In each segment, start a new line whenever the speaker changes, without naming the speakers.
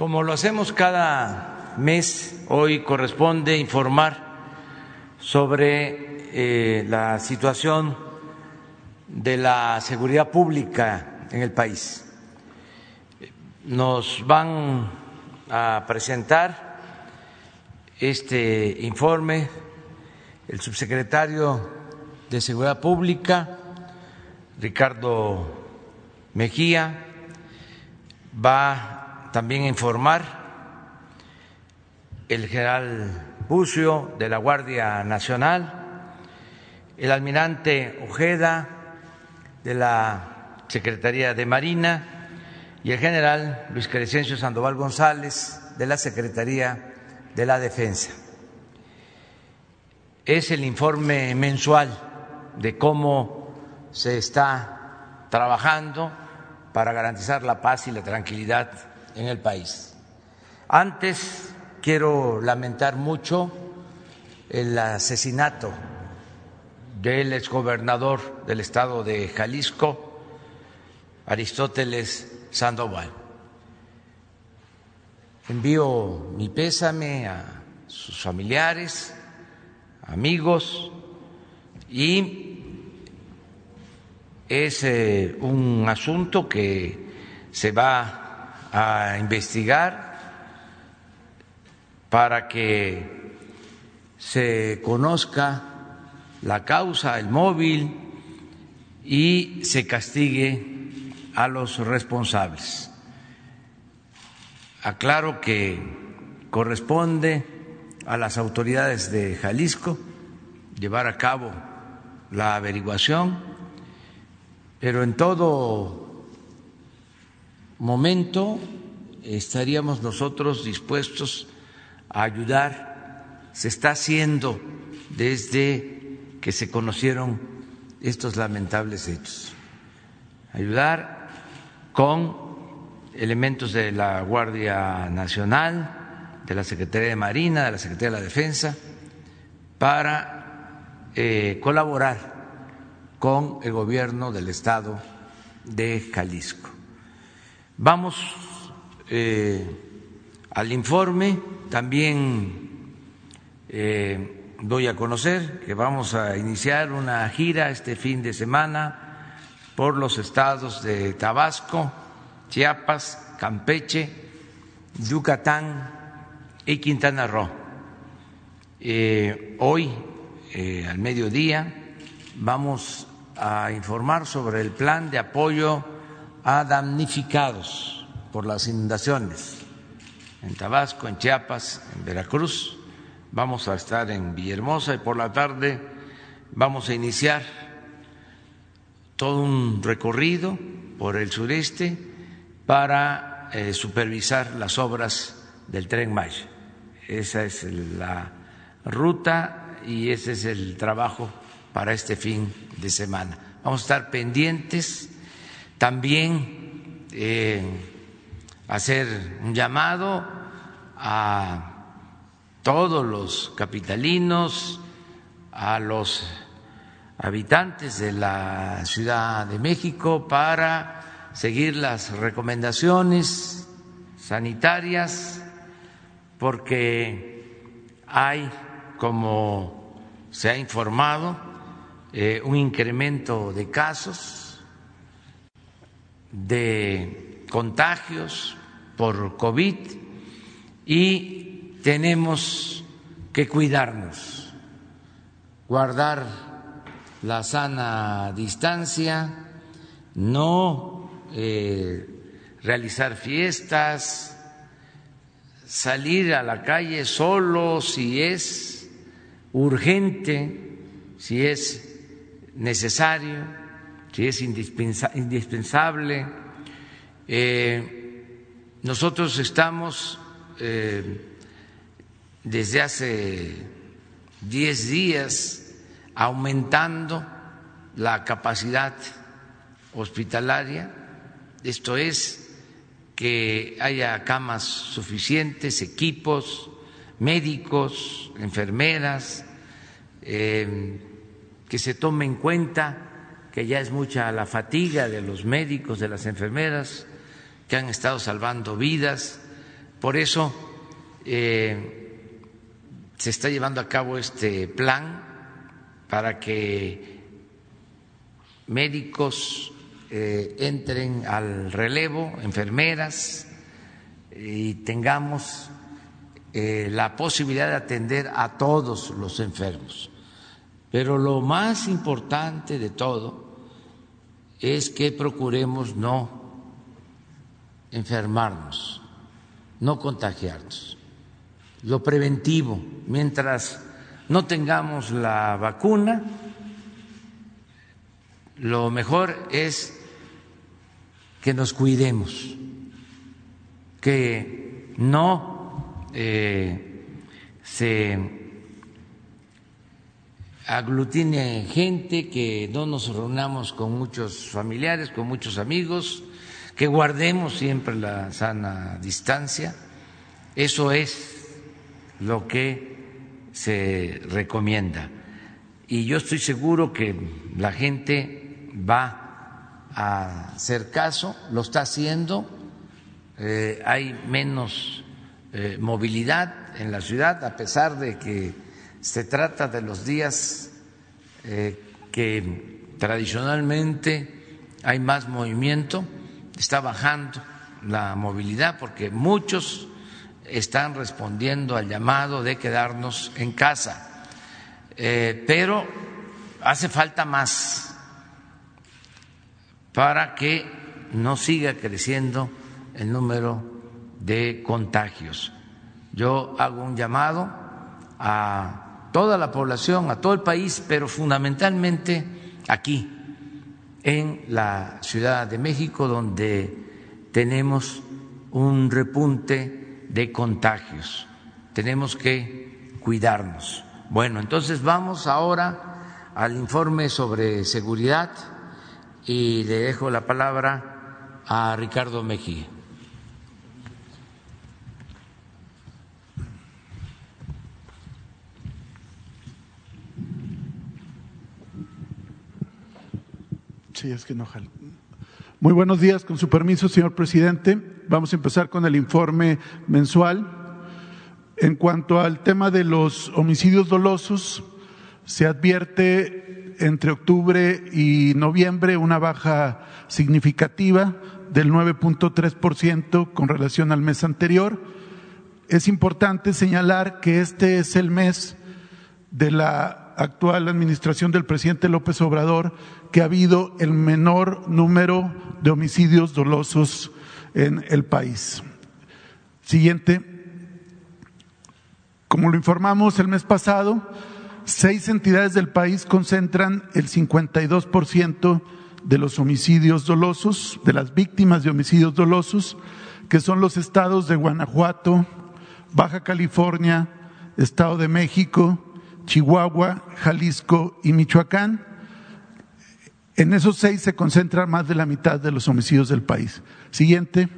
Como lo hacemos cada mes, hoy corresponde informar sobre eh, la situación de la seguridad pública en el país. Nos van a presentar este informe el subsecretario de Seguridad Pública, Ricardo Mejía, va también informar el general Bucio de la Guardia Nacional, el almirante Ojeda de la Secretaría de Marina y el general Luis Crescencio Sandoval González de la Secretaría de la Defensa. Es el informe mensual de cómo se está trabajando para garantizar la paz y la tranquilidad en el país. Antes quiero lamentar mucho el asesinato del exgobernador del estado de Jalisco, Aristóteles Sandoval. Envío mi pésame a sus familiares, amigos y es eh, un asunto que se va a investigar para que se conozca la causa, el móvil y se castigue a los responsables. Aclaro que corresponde a las autoridades de Jalisco llevar a cabo la averiguación pero en todo momento estaríamos nosotros dispuestos a ayudar. Se está haciendo desde que se conocieron estos lamentables hechos. Ayudar con elementos de la Guardia Nacional, de la Secretaría de Marina, de la Secretaría de la Defensa, para eh, colaborar con el gobierno del estado de Jalisco. Vamos eh, al informe, también eh, doy a conocer que vamos a iniciar una gira este fin de semana por los estados de Tabasco, Chiapas, Campeche, Yucatán y Quintana Roo. Eh, hoy, al mediodía, vamos a informar sobre el plan de apoyo a damnificados por las inundaciones en Tabasco, en Chiapas, en Veracruz. Vamos a estar en Villahermosa y por la tarde vamos a iniciar todo un recorrido por el sureste para eh, supervisar las obras del tren Maya. Esa es la ruta y ese es el trabajo para este fin de semana. Vamos a estar pendientes también eh, hacer un llamado a todos los capitalinos, a los habitantes de la Ciudad de México para seguir las recomendaciones sanitarias porque hay, como se ha informado, eh, un incremento de casos, de contagios por COVID y tenemos que cuidarnos, guardar la sana distancia, no eh, realizar fiestas, salir a la calle solo si es urgente, si es necesario, si es indispensable. Eh, nosotros estamos eh, desde hace diez días aumentando la capacidad hospitalaria, esto es que haya camas suficientes, equipos, médicos, enfermeras, eh, que se tome en cuenta que ya es mucha la fatiga de los médicos, de las enfermeras, que han estado salvando vidas, por eso eh, se está llevando a cabo este plan para que médicos eh, entren al relevo, enfermeras, y tengamos eh, la posibilidad de atender a todos los enfermos. Pero lo más importante de todo es que procuremos no enfermarnos, no contagiarnos. Lo preventivo, mientras no tengamos la vacuna, lo mejor es que nos cuidemos, que no eh, se aglutine gente, que no nos reunamos con muchos familiares, con muchos amigos, que guardemos siempre la sana distancia. Eso es lo que se recomienda. Y yo estoy seguro que la gente va a hacer caso, lo está haciendo, eh, hay menos eh, movilidad en la ciudad, a pesar de que se trata de los días eh, que tradicionalmente hay más movimiento, está bajando la movilidad porque muchos están respondiendo al llamado de quedarnos en casa, eh, pero hace falta más para que no siga creciendo el número de contagios. Yo hago un llamado a toda la población, a todo el país, pero fundamentalmente aquí, en la Ciudad de México, donde tenemos un repunte de contagios. Tenemos que cuidarnos. Bueno, entonces vamos ahora al informe sobre seguridad y le dejo la palabra a Ricardo Mejía.
Es que no Muy buenos días, con su permiso, señor presidente. Vamos a empezar con el informe mensual. En cuanto al tema de los homicidios dolosos, se advierte entre octubre y noviembre una baja significativa del 9.3% con relación al mes anterior. Es importante señalar que este es el mes de la actual administración del presidente López Obrador que ha habido el menor número de homicidios dolosos en el país. Siguiente. Como lo informamos el mes pasado, seis entidades del país concentran el 52% de los homicidios dolosos, de las víctimas de homicidios dolosos, que son los estados de Guanajuato, Baja California, Estado de México, Chihuahua, Jalisco y Michoacán. En esos seis se concentra más de la mitad de los homicidios del país. Siguiente.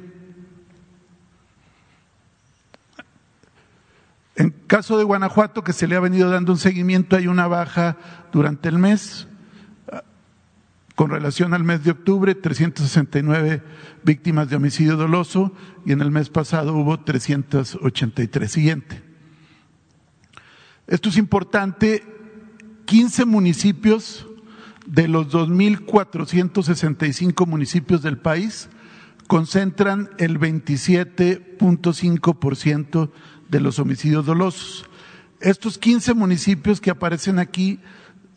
En caso de Guanajuato, que se le ha venido dando un seguimiento, hay una baja durante el mes con relación al mes de octubre, 369 víctimas de homicidio doloso y en el mes pasado hubo 383. Siguiente. Esto es importante. 15 municipios de los 2.465 municipios del país concentran el 27.5% de los homicidios dolosos. Estos 15 municipios que aparecen aquí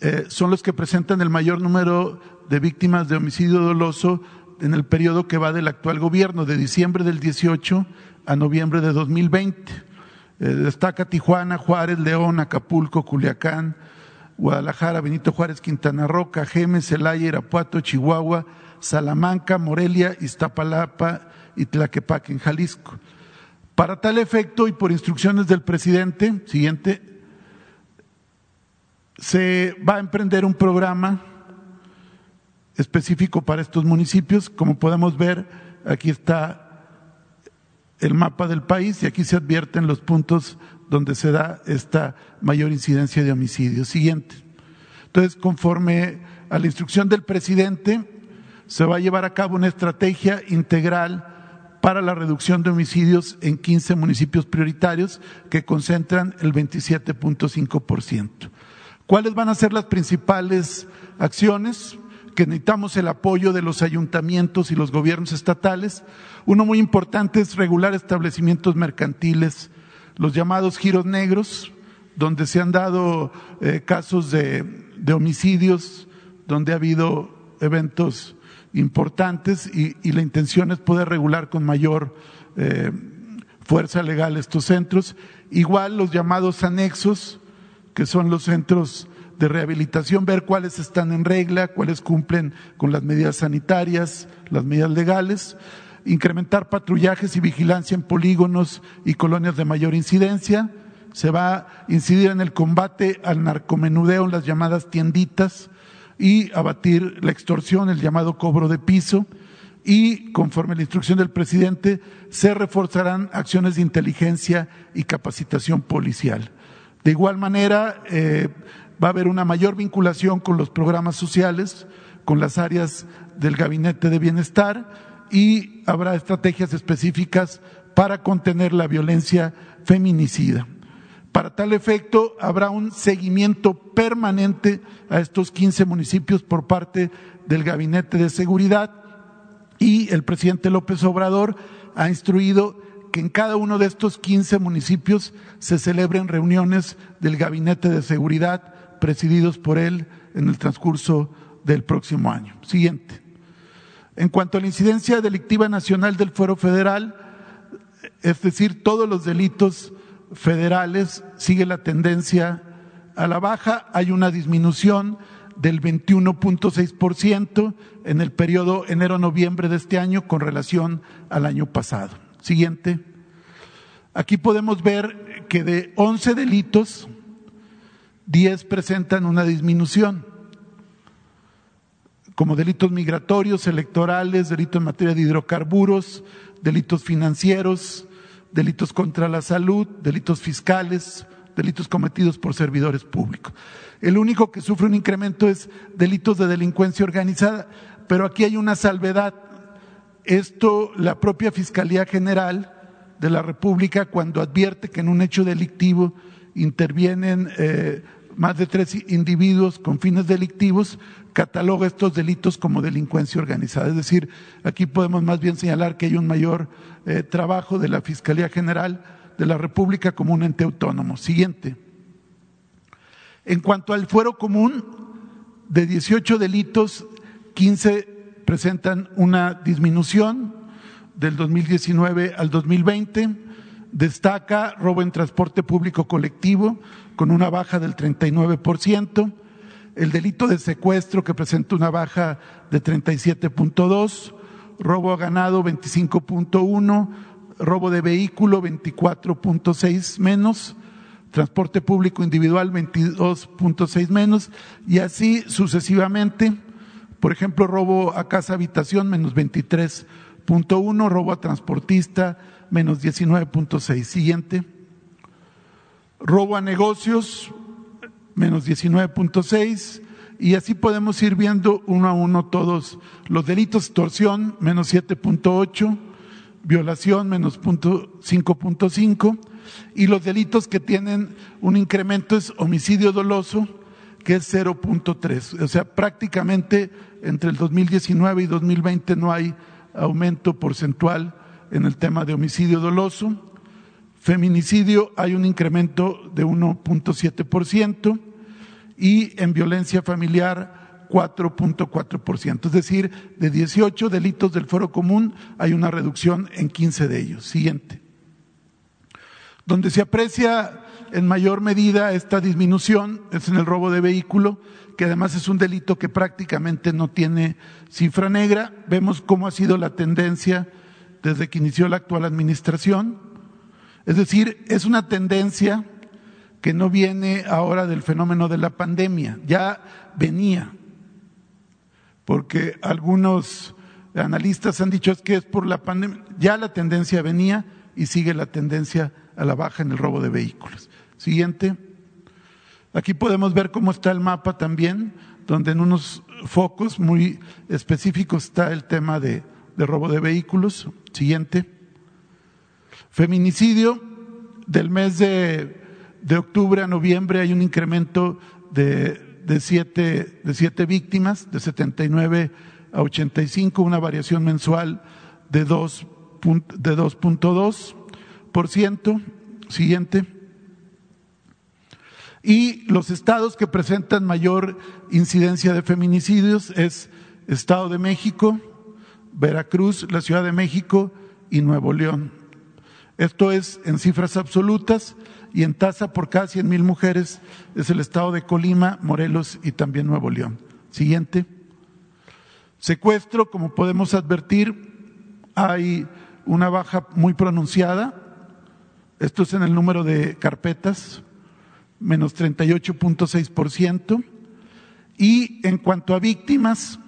eh, son los que presentan el mayor número de víctimas de homicidio doloso en el periodo que va del actual gobierno, de diciembre del 18 a noviembre de 2020. Eh, destaca Tijuana, Juárez, León, Acapulco, Culiacán, Guadalajara, Benito Juárez, Quintana Roo, Cajeme, Celaya, Irapuato, Chihuahua, Salamanca, Morelia, Iztapalapa y Tlaquepaque, en Jalisco. Para tal efecto y por instrucciones del presidente, siguiente, se va a emprender un programa específico para estos municipios. Como podemos ver, aquí está el mapa del país y aquí se advierten los puntos donde se da esta mayor incidencia de homicidios. Siguiente. Entonces, conforme a la instrucción del presidente, se va a llevar a cabo una estrategia integral para la reducción de homicidios en 15 municipios prioritarios que concentran el 27.5%. ¿Cuáles van a ser las principales acciones? Que necesitamos el apoyo de los ayuntamientos y los gobiernos estatales. Uno muy importante es regular establecimientos mercantiles, los llamados giros negros, donde se han dado eh, casos de, homicidios, donde ha habido eventos importantes y, y, la intención es poder regular con mayor eh, fuerza legal estos centros. Igual los llamados anexos, que son los centros de rehabilitación, ver cuáles están en regla, cuáles cumplen con las medidas sanitarias, las medidas legales, incrementar patrullajes y vigilancia en polígonos y colonias de mayor incidencia, se va a incidir en el combate al narcomenudeo en las llamadas tienditas y abatir la extorsión, el llamado cobro de piso, y conforme a la instrucción del presidente, se reforzarán acciones de inteligencia y capacitación policial. De igual manera, eh, va a haber una mayor vinculación con los programas sociales, con las áreas del gabinete de bienestar y habrá estrategias específicas para contener la violencia feminicida. Para tal efecto, habrá un seguimiento permanente a estos 15 municipios por parte del Gabinete de Seguridad y el presidente López Obrador ha instruido que en cada uno de estos 15 municipios se celebren reuniones del Gabinete de Seguridad presididos por él en el transcurso del próximo año. Siguiente. En cuanto a la incidencia delictiva nacional del Fuero Federal, es decir, todos los delitos federales sigue la tendencia a la baja, hay una disminución del 21.6% en el periodo enero-noviembre de este año con relación al año pasado. Siguiente. Aquí podemos ver que de 11 delitos, 10 presentan una disminución, como delitos migratorios, electorales, delitos en materia de hidrocarburos, delitos financieros, delitos contra la salud, delitos fiscales, delitos cometidos por servidores públicos. El único que sufre un incremento es delitos de delincuencia organizada, pero aquí hay una salvedad. Esto la propia Fiscalía General de la República, cuando advierte que en un hecho delictivo intervienen eh, más de tres individuos con fines delictivos, cataloga estos delitos como delincuencia organizada. Es decir, aquí podemos más bien señalar que hay un mayor eh, trabajo de la Fiscalía General de la República como un ente autónomo. Siguiente. En cuanto al fuero común, de 18 delitos, 15 presentan una disminución del 2019 al 2020. Destaca robo en transporte público colectivo con una baja del 39%, el delito de secuestro que presenta una baja de 37.2, robo a ganado 25.1, robo de vehículo 24.6 menos, transporte público individual 22.6 menos y así sucesivamente. Por ejemplo, robo a casa habitación menos 23.1, robo a transportista menos 19.6. Siguiente. Robo a negocios menos 19.6 y así podemos ir viendo uno a uno todos los delitos, extorsión menos 7.8, violación menos 5.5 y los delitos que tienen un incremento es homicidio doloso que es 0.3. O sea, prácticamente entre el 2019 y 2020 no hay aumento porcentual en el tema de homicidio doloso. Feminicidio hay un incremento de 1.7% y en violencia familiar 4.4%. Es decir, de 18 delitos del foro común hay una reducción en 15 de ellos. Siguiente. Donde se aprecia en mayor medida esta disminución es en el robo de vehículo, que además es un delito que prácticamente no tiene cifra negra. Vemos cómo ha sido la tendencia desde que inició la actual administración. Es decir, es una tendencia que no viene ahora del fenómeno de la pandemia, ya venía, porque algunos analistas han dicho es que es por la pandemia, ya la tendencia venía y sigue la tendencia a la baja en el robo de vehículos. Siguiente. Aquí podemos ver cómo está el mapa también, donde en unos focos muy específicos está el tema de, de robo de vehículos. Siguiente. Feminicidio, del mes de, octubre a noviembre hay un incremento de, de, siete, de siete víctimas, de 79 a 85, una variación mensual de 2.2%. Siguiente. Y los estados que presentan mayor incidencia de feminicidios es Estado de México, Veracruz, la Ciudad de México y Nuevo León. Esto es en cifras absolutas y en tasa por cada 100 mil mujeres es el estado de Colima, Morelos y también Nuevo León. Siguiente. Secuestro, como podemos advertir, hay una baja muy pronunciada. Esto es en el número de carpetas, menos 38.6%. Y en cuanto a víctimas,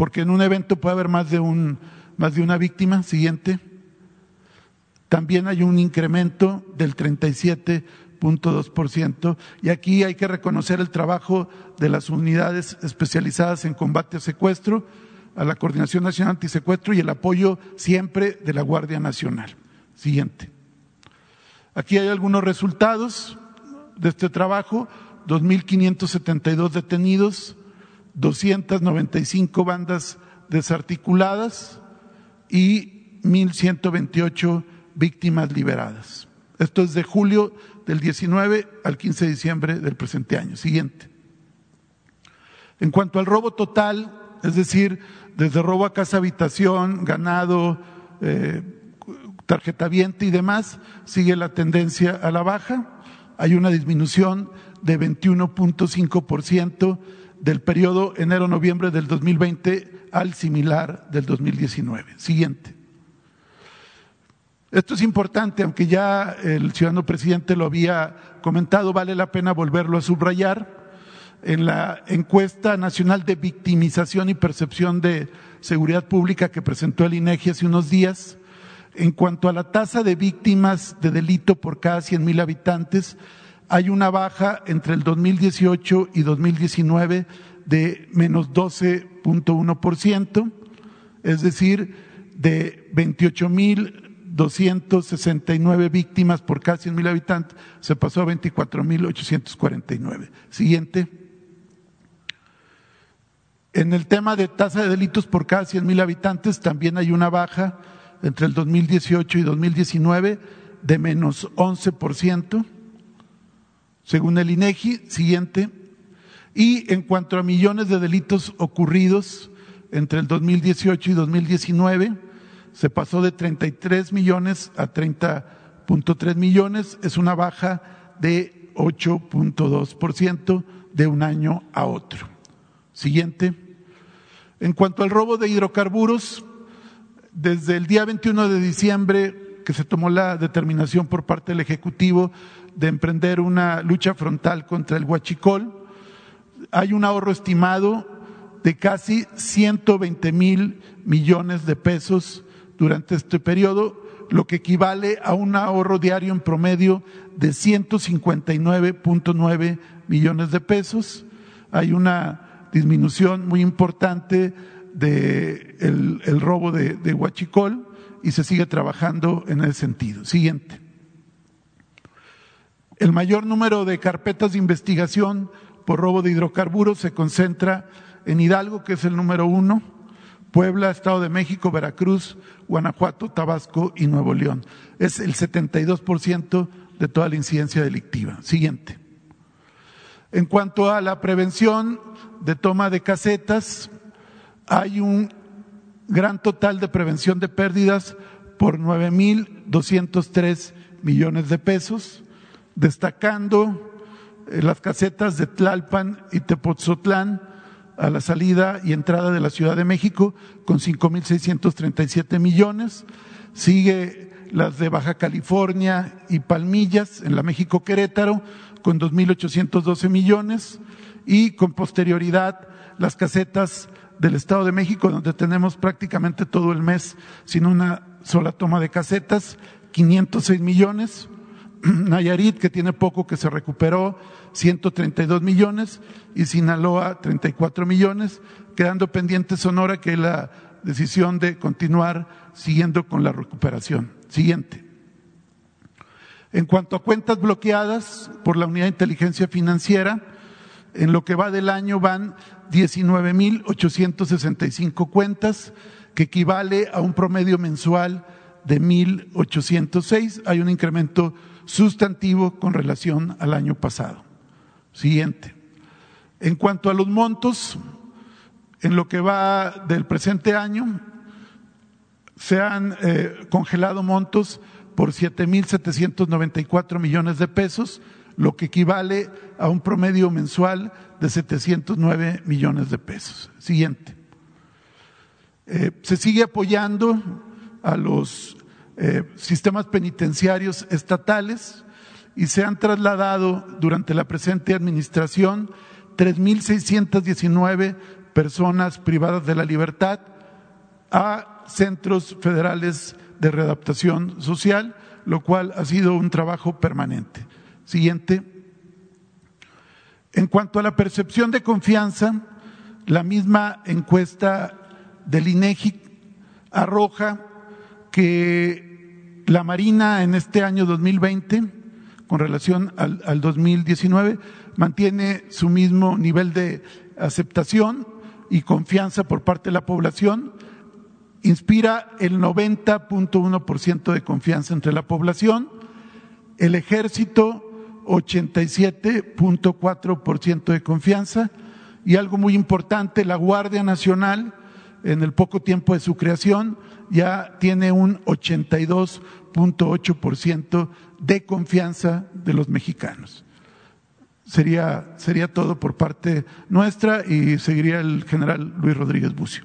porque en un evento puede haber más de, un, más de una víctima, siguiente, también hay un incremento del 37.2%. Y aquí hay que reconocer el trabajo de las unidades especializadas en combate a secuestro, a la Coordinación Nacional Antisecuestro y el apoyo siempre de la Guardia Nacional. Siguiente. Aquí hay algunos resultados de este trabajo. 2.572 detenidos, 295 bandas desarticuladas y 1.128 víctimas liberadas. Esto es de julio del 19 al 15 de diciembre del presente año. Siguiente. En cuanto al robo total, es decir, desde robo a casa habitación, ganado, eh, tarjeta viente y demás, sigue la tendencia a la baja. Hay una disminución de 21.5% del periodo enero-noviembre del 2020 al similar del 2019. Siguiente. Esto es importante, aunque ya el ciudadano presidente lo había comentado, vale la pena volverlo a subrayar en la encuesta nacional de victimización y percepción de seguridad pública que presentó el INEGI hace unos días, en cuanto a la tasa de víctimas de delito por cada 100 mil habitantes, hay una baja entre el 2018 y 2019 de menos 12.1%, es decir, de 28 mil 269 víctimas por cada 100 mil habitantes, se pasó a 24 mil 849. Siguiente. En el tema de tasa de delitos por cada 100 mil habitantes también hay una baja entre el 2018 y 2019 de menos 11%, según el INEGI. Siguiente. Y en cuanto a millones de delitos ocurridos entre el 2018 y 2019, se pasó de 33 millones a 30.3 millones, es una baja de 8.2% de un año a otro. Siguiente. En cuanto al robo de hidrocarburos, desde el día 21 de diciembre que se tomó la determinación por parte del Ejecutivo de emprender una lucha frontal contra el huachicol, hay un ahorro estimado de casi 120 mil millones de pesos durante este periodo, lo que equivale a un ahorro diario en promedio de 159.9 millones de pesos. Hay una disminución muy importante del de el robo de, de huachicol y se sigue trabajando en ese sentido. Siguiente. El mayor número de carpetas de investigación por robo de hidrocarburos se concentra en Hidalgo, que es el número uno, Puebla, Estado de México, Veracruz, Guanajuato, Tabasco y Nuevo León. Es el 72% de toda la incidencia delictiva. Siguiente. En cuanto a la prevención de toma de casetas, hay un gran total de prevención de pérdidas por 9.203 millones de pesos, destacando eh, las casetas de Tlalpan y Tepoztlán a la salida y entrada de la Ciudad de México con 5.637 millones. Sigue las de Baja California y Palmillas en la México Querétaro con 2.812 millones y con posterioridad las casetas del Estado de México, donde tenemos prácticamente todo el mes sin una sola toma de casetas, 506 millones. Nayarit, que tiene poco que se recuperó, 132 millones, y Sinaloa, 34 millones, quedando pendiente Sonora, que es la decisión de continuar siguiendo con la recuperación. Siguiente. En cuanto a cuentas bloqueadas por la Unidad de Inteligencia Financiera, en lo que va del año van 19.865 cuentas, que equivale a un promedio mensual de 1.806. Hay un incremento sustantivo con relación al año pasado. Siguiente. En cuanto a los montos, en lo que va del presente año, se han eh, congelado montos por 7.794 millones de pesos, lo que equivale a un promedio mensual de 709 millones de pesos. Siguiente. Eh, se sigue apoyando a los eh, sistemas penitenciarios estatales y se han trasladado durante la presente administración 3.619 personas privadas de la libertad a centros federales de readaptación social, lo cual ha sido un trabajo permanente. Siguiente. En cuanto a la percepción de confianza, la misma encuesta del INEGI arroja que la Marina en este año 2020, con relación al, al 2019, mantiene su mismo nivel de aceptación y confianza por parte de la población, inspira el 90.1% de confianza entre la población, el ejército 87.4% de confianza. Y algo muy importante, la Guardia Nacional en el poco tiempo de su creación ya tiene un 82.8% de confianza de los mexicanos. Sería, sería todo por parte nuestra y seguiría el general Luis Rodríguez Bucio.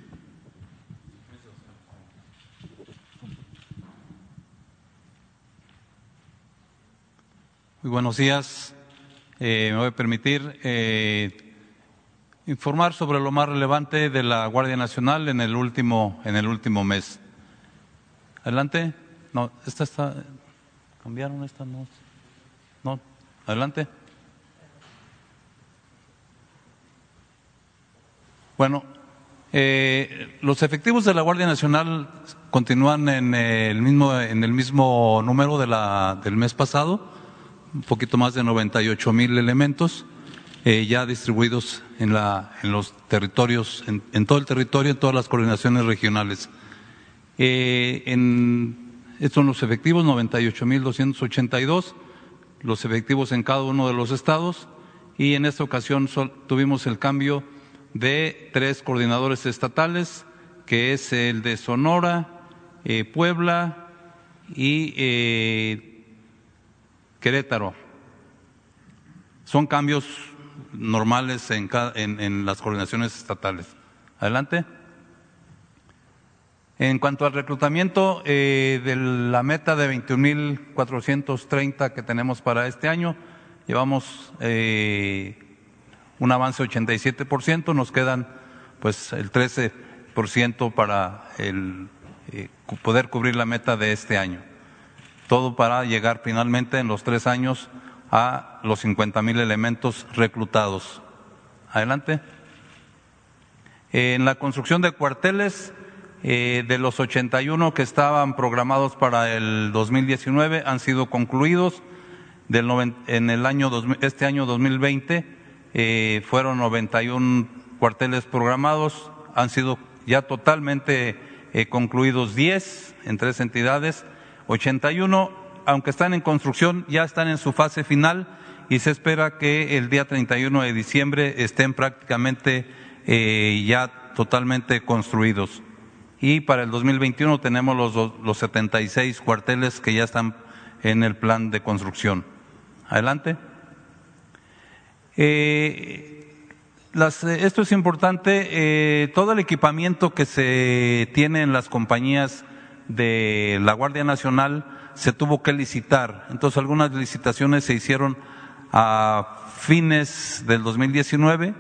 Muy buenos días. Eh, me voy a permitir eh, informar sobre lo más relevante de la Guardia Nacional en el último, en el último mes. Adelante. No, esta está. ¿Cambiaron esta? No. No. Adelante. Bueno, eh, los efectivos de la Guardia Nacional continúan en el mismo, en el mismo número de la, del mes pasado, un poquito más de 98 mil elementos, eh, ya distribuidos en, la, en los territorios, en, en, todo el territorio, en todas las coordinaciones regionales. Eh, en, estos son los efectivos, 98 mil 282, los efectivos en cada uno de los estados, y en esta ocasión tuvimos el cambio de tres coordinadores estatales, que es el de Sonora, eh, Puebla y eh, Querétaro. Son cambios normales en, en, las coordinaciones estatales. Adelante. En cuanto al reclutamiento eh, de la meta de 21.430 que tenemos para este año, llevamos eh, un avance de 87%, nos quedan pues el 13% para el, eh, poder cubrir la meta de este año. Todo para llegar finalmente en los tres años a los 50 mil elementos reclutados. Adelante. En la construcción de cuarteles, eh, de los 81 que estaban programados para el 2019 han sido concluidos. En el año, este año 2020 eh, fueron 91 cuarteles programados, han sido ya totalmente eh, concluidos 10 en tres entidades, 81, aunque están en construcción, ya están en su fase final y se espera que el día 31 de diciembre estén prácticamente eh, ya totalmente construidos. Y para el 2021 tenemos los, los 76 cuarteles que ya están en el plan de construcción. Adelante. Eh, las, esto es importante, eh, todo el equipamiento que se tiene en las compañías de la Guardia Nacional se tuvo que licitar. Entonces algunas licitaciones se hicieron a fines del 2019,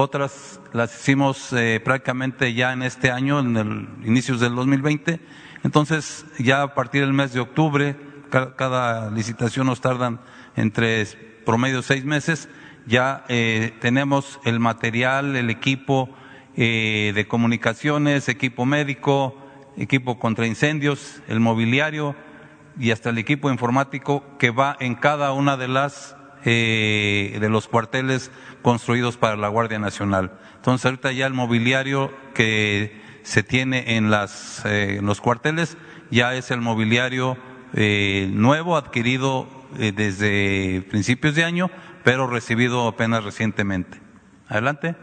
otras las hicimos eh, prácticamente ya en este año, en el inicios del 2020. Entonces ya a partir del mes de octubre, cada, licitación nos tardan entre promedio seis meses ya eh, tenemos el material, el equipo eh, de comunicaciones, equipo médico, equipo contra incendios, el mobiliario, y hasta el equipo informático que va en cada una de las eh, de los cuarteles construidos para la Guardia Nacional. Entonces ahorita ya el mobiliario que se tiene en, las, eh, los cuarteles ya es el mobiliario eh, nuevo adquirido desde principios de año, pero recibido apenas recientemente. Adelante.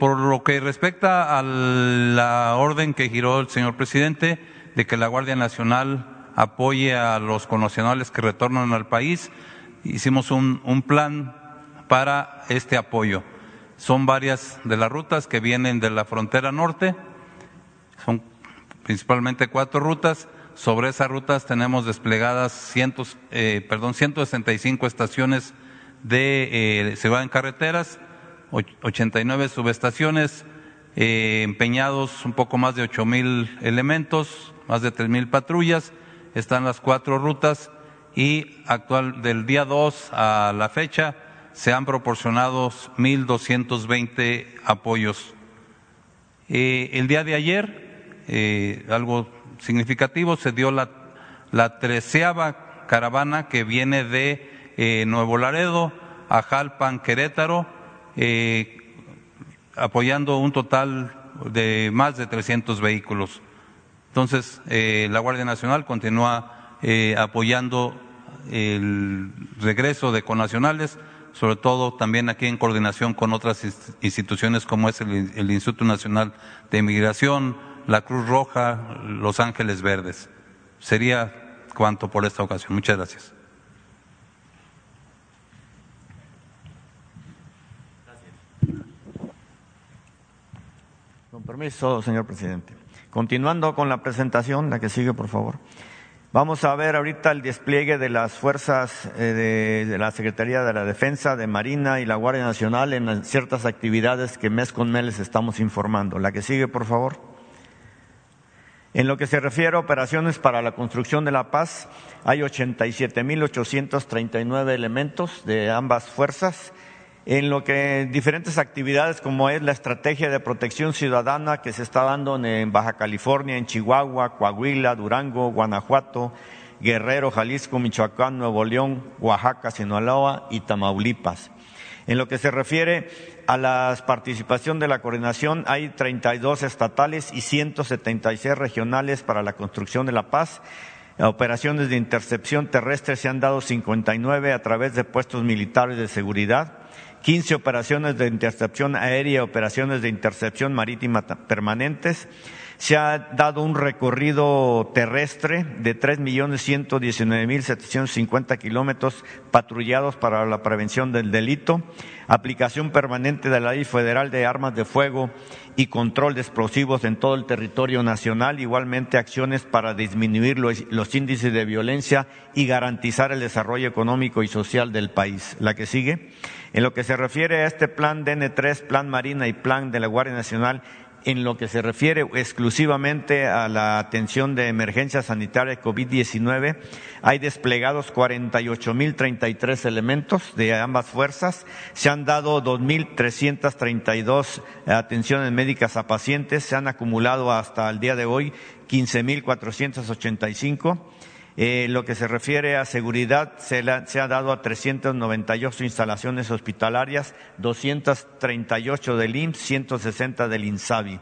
por lo que respecta a la orden que giró el señor presidente de que la Guardia Nacional apoye a los connacionales que retornan al país. Hicimos un, un plan para este apoyo. Son varias de las rutas que vienen de la frontera norte, son principalmente cuatro rutas. Sobre esas rutas tenemos desplegadas cientos, eh, perdón, 165 estaciones de eh, seguridad en carreteras, 89 subestaciones, eh, empeñados un poco más de ocho mil elementos, más de tres mil patrullas están las cuatro rutas y actual del día 2 a la fecha se han proporcionado 1.220 apoyos. Eh, el día de ayer, eh, algo significativo, se dio la, la treceava caravana que viene de eh, Nuevo Laredo a Jalpan, Querétaro, apoyando un total de más de 300 vehículos. Entonces, la Guardia Nacional continúa apoyando el regreso de conacionales, sobre todo también aquí en coordinación con otras instituciones como es el, Instituto Nacional de Inmigración, la Cruz Roja, Los Ángeles Verdes. Sería cuanto por esta ocasión. Muchas gracias.
Con permiso, señor presidente. Continuando con la presentación, la que sigue, por favor. Vamos a ver ahorita el despliegue de las fuerzas eh, de, la Secretaría de la Defensa, de Marina y la Guardia Nacional en ciertas actividades que mes con mes les estamos informando. La que sigue, por favor. En lo que se refiere a operaciones para la construcción de la paz, hay 87.839 elementos de ambas fuerzas en lo que diferentes actividades como es la estrategia de protección ciudadana que se está dando en Baja California, en Chihuahua, Coahuila, Durango, Guanajuato, Guerrero, Jalisco, Michoacán, Nuevo León, Oaxaca, Sinaloa y Tamaulipas. En lo que se refiere a la participación de la coordinación, hay 32 estatales y 176 regionales para la construcción de la paz. Operaciones de intercepción terrestre se han dado 59 a través de puestos militares de seguridad. 15 operaciones de intercepción aérea, operaciones de intercepción marítima permanentes. Se ha dado un recorrido terrestre de 3.119.750 kilómetros patrullados para la prevención del delito, aplicación permanente de la Ley Federal de Armas de Fuego y control de explosivos en todo el territorio nacional, igualmente acciones para disminuir los, índices de violencia y garantizar el desarrollo económico y social del país. La que sigue. En lo que se refiere a este plan DN3, plan Marina y plan de la Guardia Nacional, en lo que se refiere exclusivamente a la atención de emergencia sanitaria COVID-19, hay desplegados 48.033 elementos de ambas fuerzas. Se han dado 2.332 atenciones médicas a pacientes. Se han acumulado hasta el día de hoy 15.485. Eh, lo que se refiere a seguridad, se, ha dado a 398 instalaciones hospitalarias, 238 del IMSS, 160 del INSABI,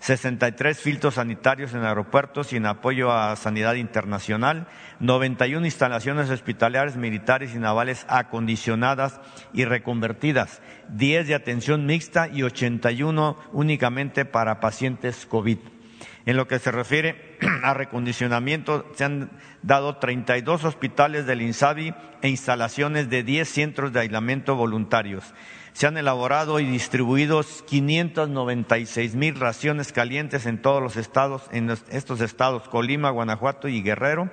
63 filtros sanitarios en aeropuertos y en apoyo a sanidad internacional, 91 instalaciones hospitalarias militares y navales acondicionadas y reconvertidas, 10 de atención mixta y 81 únicamente para pacientes COVID. En lo que se refiere a recondicionamiento, se han dado 32 hospitales del INSABI e instalaciones de 10 centros de aislamiento voluntarios. Se han elaborado y distribuido 596 mil raciones calientes en todos los estados, en estos estados, Colima, Guanajuato y Guerrero,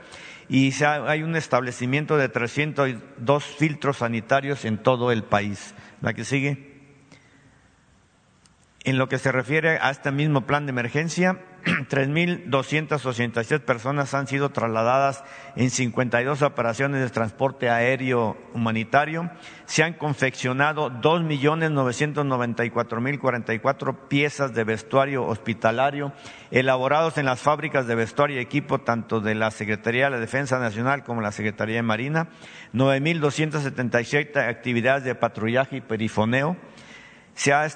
y hay un establecimiento de 302 filtros sanitarios en todo el país. La que sigue. En lo que se refiere a este mismo plan de emergencia, 3.286 personas han sido trasladadas en 52 operaciones de transporte aéreo humanitario. Se han confeccionado 2.994.044 piezas de vestuario hospitalario elaborados en las fábricas de vestuario y equipo tanto de la Secretaría de la Defensa Nacional como la Secretaría de Marina. 9.277 actividades de patrullaje y perifoneo se ha,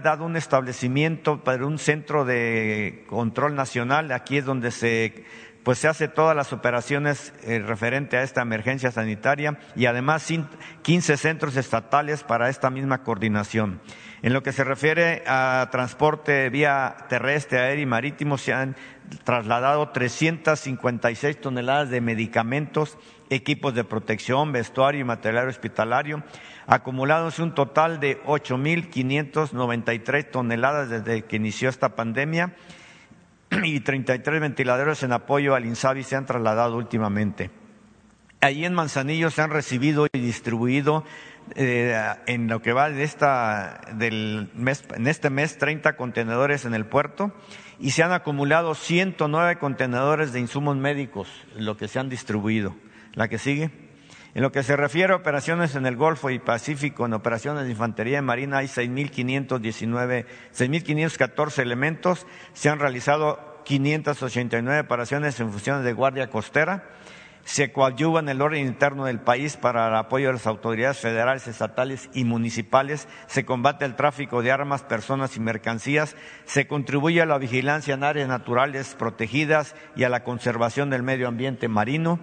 dado un establecimiento para un centro de control nacional. Aquí es donde se, pues se hace todas las operaciones eh, referente a esta emergencia sanitaria y además 15 centros estatales para esta misma coordinación. En lo que se refiere a transporte vía terrestre, aéreo y marítimo, se han trasladado 356 toneladas de medicamentos, equipos de protección, vestuario y material hospitalario, acumulados un total de 8.593 toneladas desde que inició esta pandemia y 33 ventiladores en apoyo al INSABI se han trasladado últimamente. Allí en Manzanillo se han recibido y distribuido eh, en lo que va de esta, del mes, en este mes 30 contenedores en el puerto y se han acumulado 109 contenedores de insumos médicos, lo que se han distribuido. La que sigue. En lo que se refiere a operaciones en el Golfo y Pacífico, en operaciones de infantería y marina hay 6.519, 6.514 elementos. Se han realizado 589 operaciones en funciones de guardia costera. Se coadyuva en el orden interno del país para el apoyo de las autoridades federales, estatales y municipales. Se combate el tráfico de armas, personas y mercancías. Se contribuye a la vigilancia en áreas naturales protegidas y a la conservación del medio ambiente marino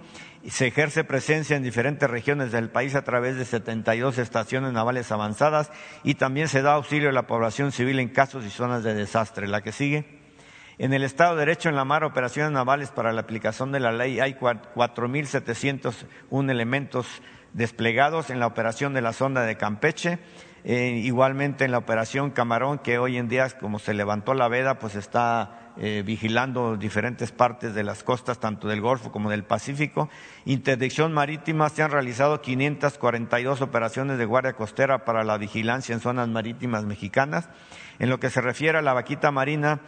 se ejerce presencia en diferentes regiones del país a través de 72 estaciones navales avanzadas y también se da auxilio a la población civil en casos y zonas de desastre. La que sigue. En el Estado de Derecho en la Mar, operaciones navales para la aplicación de la ley, hay 4.701 elementos desplegados en la operación de la sonda de Campeche. Eh, igualmente en la operación Camarón, que hoy en día, como se levantó la veda, pues está eh, vigilando diferentes partes de las costas, tanto del Golfo como del Pacífico. Interdicción marítima, se han realizado 542 operaciones de guardia costera para la vigilancia en zonas marítimas mexicanas. En lo que se refiere a la vaquita marina,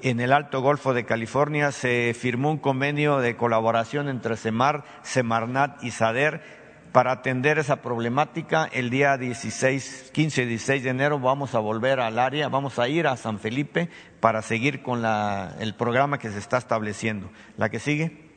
en el Alto Golfo de California se firmó un convenio de colaboración entre CEMAR, CEMARNAT y SADER para atender esa problemática. El día 16, 15 y 16 de enero vamos a volver al área, vamos a ir a San Felipe para seguir con el programa que se está estableciendo. La que sigue.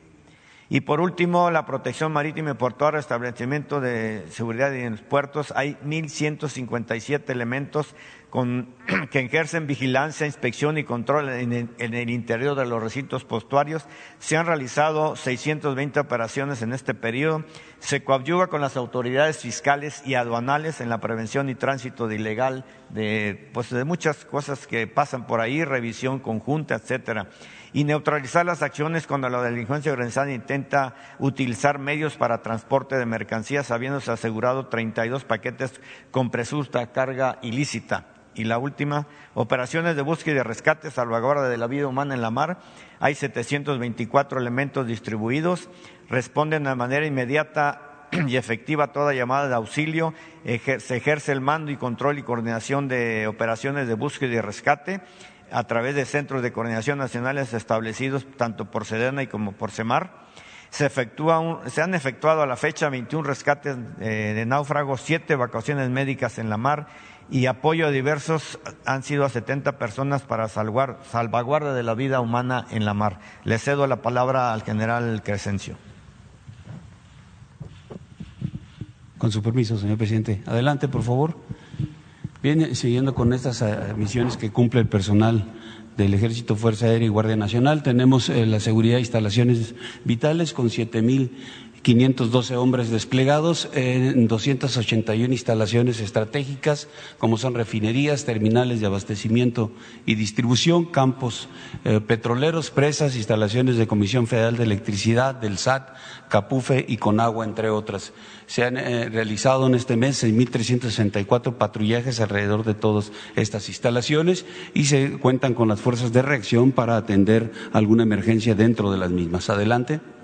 Y por último, la protección marítima y portuaria, establecimiento de seguridad en los puertos. Hay 1.157 elementos que ejercen vigilancia, inspección y control en el, interior de los recintos postuarios. Se han realizado 620 operaciones en este periodo. Se coadyuva con las autoridades fiscales y aduanales en la prevención y tránsito de ilegal de, pues, de muchas cosas que pasan por ahí, revisión conjunta, etcétera y neutralizar las acciones cuando la delincuencia organizada intenta utilizar medios para transporte de mercancías, habiéndose asegurado 32 paquetes con presunta carga ilícita. Y la última, operaciones de búsqueda y de rescate, salvaguarda de la vida humana en la mar. Hay 724 elementos distribuidos, responden de manera inmediata y efectiva a toda llamada de auxilio, se ejerce el mando y control y coordinación de operaciones de búsqueda y rescate a través de centros de coordinación nacionales establecidos tanto por Sedena como por CEMAR. Se, se han efectuado a la fecha 21 rescates eh, de náufragos, siete evacuaciones médicas en la mar y apoyo a diversos han sido a 70 personas para salvar, salvaguarda de la vida humana en la mar. Le cedo la palabra al general Crescencio.
Con su permiso, señor presidente. Adelante, por favor. Bien, siguiendo con estas eh, misiones que cumple el personal del Ejército, Fuerza Aérea y Guardia Nacional, tenemos eh, la seguridad de instalaciones vitales con siete mil 512 hombres desplegados en 281 instalaciones estratégicas, como son refinerías, terminales de abastecimiento y distribución, campos eh, petroleros, presas, instalaciones de Comisión Federal de Electricidad, del SAT, Capufe y Conagua, entre otras. Se han eh, realizado en este mes 6.364 patrullajes alrededor de todas estas instalaciones y se cuentan con las fuerzas de reacción para atender alguna emergencia dentro de las mismas. Adelante.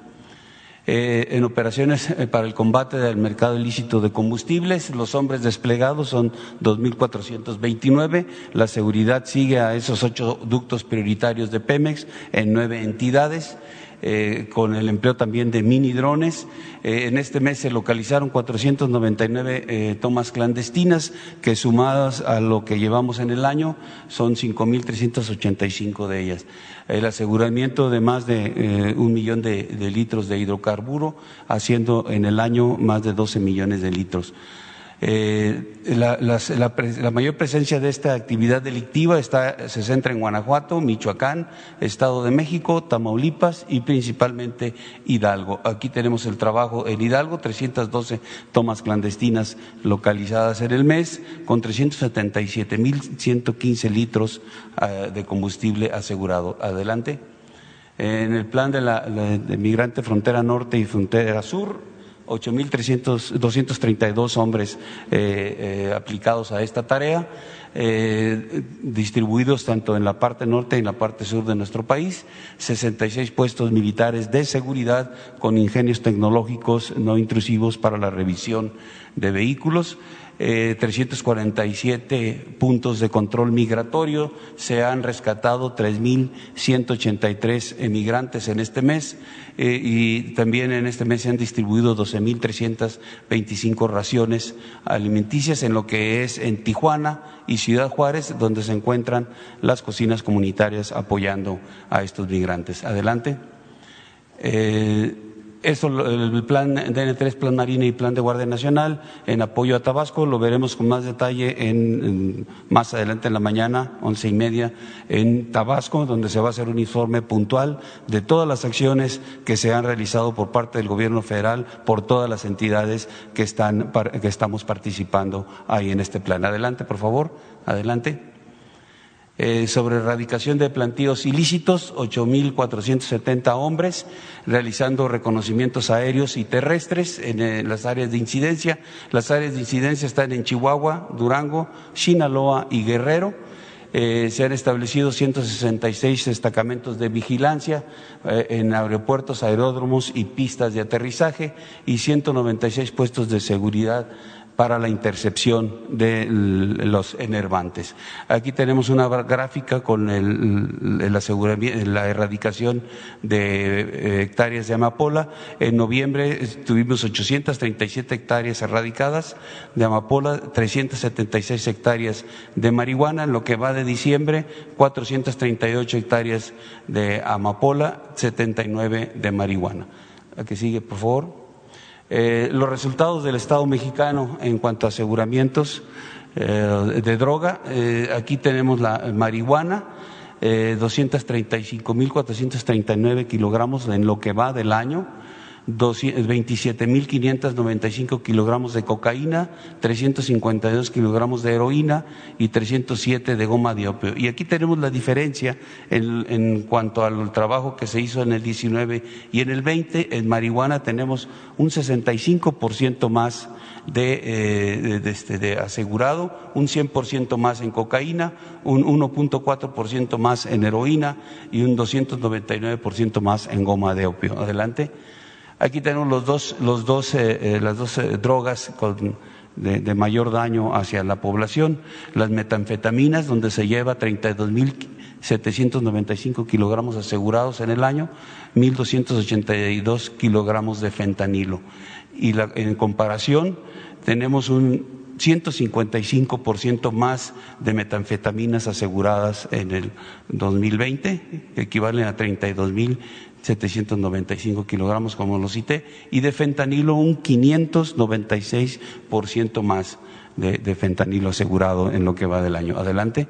Eh, en operaciones eh, para el combate del mercado ilícito de combustibles, los hombres desplegados son 2.429. La seguridad sigue a esos ocho ductos prioritarios de Pemex en nueve entidades. Eh, con el empleo también de mini drones. En este mes se localizaron 499 eh, tomas clandestinas que sumadas a lo que llevamos en el año son 5.385 de ellas. El aseguramiento de más de un millón de, de litros de hidrocarburo, haciendo en el año más de 12 millones de litros. Eh, la, la, mayor presencia de esta actividad delictiva está, se centra en Guanajuato, Michoacán, Estado de México, Tamaulipas y principalmente Hidalgo. Aquí tenemos el trabajo en Hidalgo, 312 tomas clandestinas localizadas en el mes, con 377.115 litros uh, de combustible asegurado. Adelante. En el plan de la de migrante frontera norte y frontera sur, 8.232 hombres eh, eh, aplicados a esta tarea, eh, distribuidos tanto en la parte norte y en la parte sur de nuestro país, 66 puestos militares de seguridad con ingenios tecnológicos no intrusivos para la revisión de vehículos eh, 347 puntos de control migratorio, se han rescatado 3.183 emigrantes en este mes eh, y también en este mes se han distribuido 12.325 raciones alimenticias en lo que es en Tijuana y Ciudad Juárez, donde se encuentran las cocinas comunitarias apoyando a estos migrantes. Adelante. Eh, eso, el plan DN3, plan Marina y plan de Guardia Nacional en apoyo a Tabasco, lo veremos con más detalle en, más adelante en la mañana, once y media, en Tabasco, donde se va a hacer un informe puntual de todas las acciones que se han realizado por parte del Gobierno federal, por todas las entidades que, están, que estamos participando ahí en este plan. Adelante, por favor, adelante. Eh, sobre erradicación de plantíos ilícitos, 8.470 hombres, realizando reconocimientos aéreos y terrestres en, eh, las áreas de incidencia. Las áreas de incidencia están en Chihuahua, Durango, Sinaloa y Guerrero. Eh, se han establecido 166 destacamentos de vigilancia en aeropuertos, aeródromos y pistas de aterrizaje y 196 puestos de seguridad para la intercepción de los enervantes. Aquí tenemos una gráfica con el, la erradicación de eh, hectáreas de amapola. En noviembre tuvimos 837 hectáreas erradicadas de amapola, 376 hectáreas de marihuana. En lo que va de diciembre, 438 hectáreas de amapola, 79 de marihuana. Aquí sigue, por favor. Eh, los resultados del Estado mexicano en cuanto a aseguramientos eh, de droga, eh, aquí tenemos la marihuana, 235.439 kilogramos en lo que va del año, 27.595 kilogramos de cocaína, 352 kilogramos de heroína y 307 de goma de opio. Y aquí tenemos la diferencia en, en, cuanto al trabajo que se hizo en el 19 y en el 20. En marihuana tenemos un 65% más de, eh, de, este, de, asegurado, un 100% más en cocaína, un 1.4% más en heroína y un 299% más en goma de opio. Adelante. Aquí tenemos los dos, los dos, eh, las dos drogas con, de, de, mayor daño hacia la población, las metanfetaminas, donde se lleva 32.795 kilogramos asegurados en el año, 1.282 kilogramos de fentanilo. Y la, en comparación, tenemos un 155% más de metanfetaminas aseguradas en el 2020, que equivalen a 32.000 795 kilogramos, como lo cité, y de fentanilo un 596% más de, de fentanilo asegurado en lo que va del año. Adelante.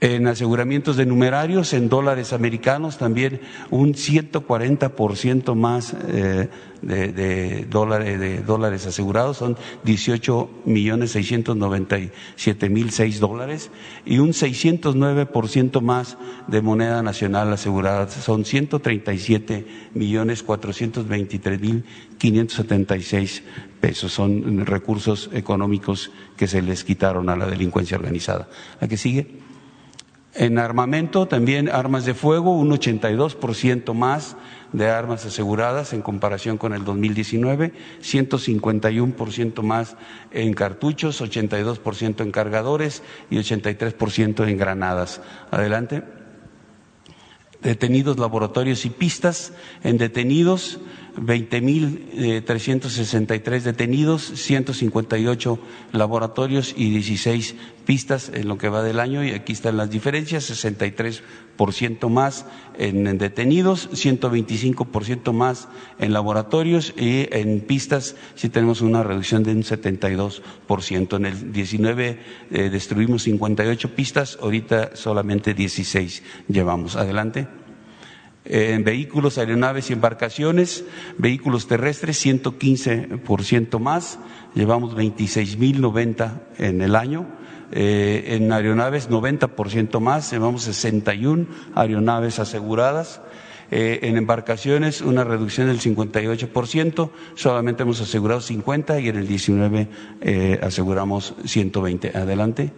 En aseguramientos de numerarios, en dólares americanos, también un 140% más eh, de, de, dólares, de dólares asegurados, son 18 millones 697 mil seis dólares, y un 609% más de moneda nacional asegurada, son 137 millones 423 mil 576 pesos. Son recursos económicos que se les quitaron a la delincuencia organizada. ¿A qué sigue? En armamento, también armas de fuego, un 82% más de armas aseguradas en comparación con el 2019, 151% más en cartuchos, 82% en cargadores y 83% en granadas. Adelante. Detenidos, laboratorios y pistas. En detenidos, 20.363 detenidos, 158 laboratorios y 16 pistas en lo que va del año. Y aquí están las diferencias, 63% más en detenidos, 125% más en laboratorios y en pistas sí tenemos una reducción de un 72%. En el 19 eh, destruimos 58 pistas, ahorita solamente 16 llevamos. Adelante en vehículos, aeronaves y embarcaciones, vehículos terrestres 115% más, llevamos 26.090 en el año, eh, en aeronaves 90% más, llevamos 61 aeronaves aseguradas. Eh, en embarcaciones una reducción del 58%, solamente hemos asegurado 50 y en el 19 eh, aseguramos 120. Adelante.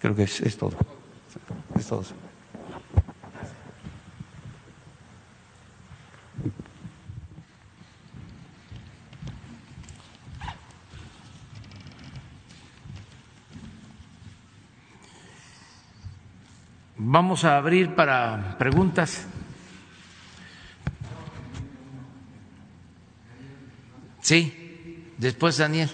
Creo que es, es todo. Es todo.
Vamos a abrir para preguntas. Sí, después Daniel.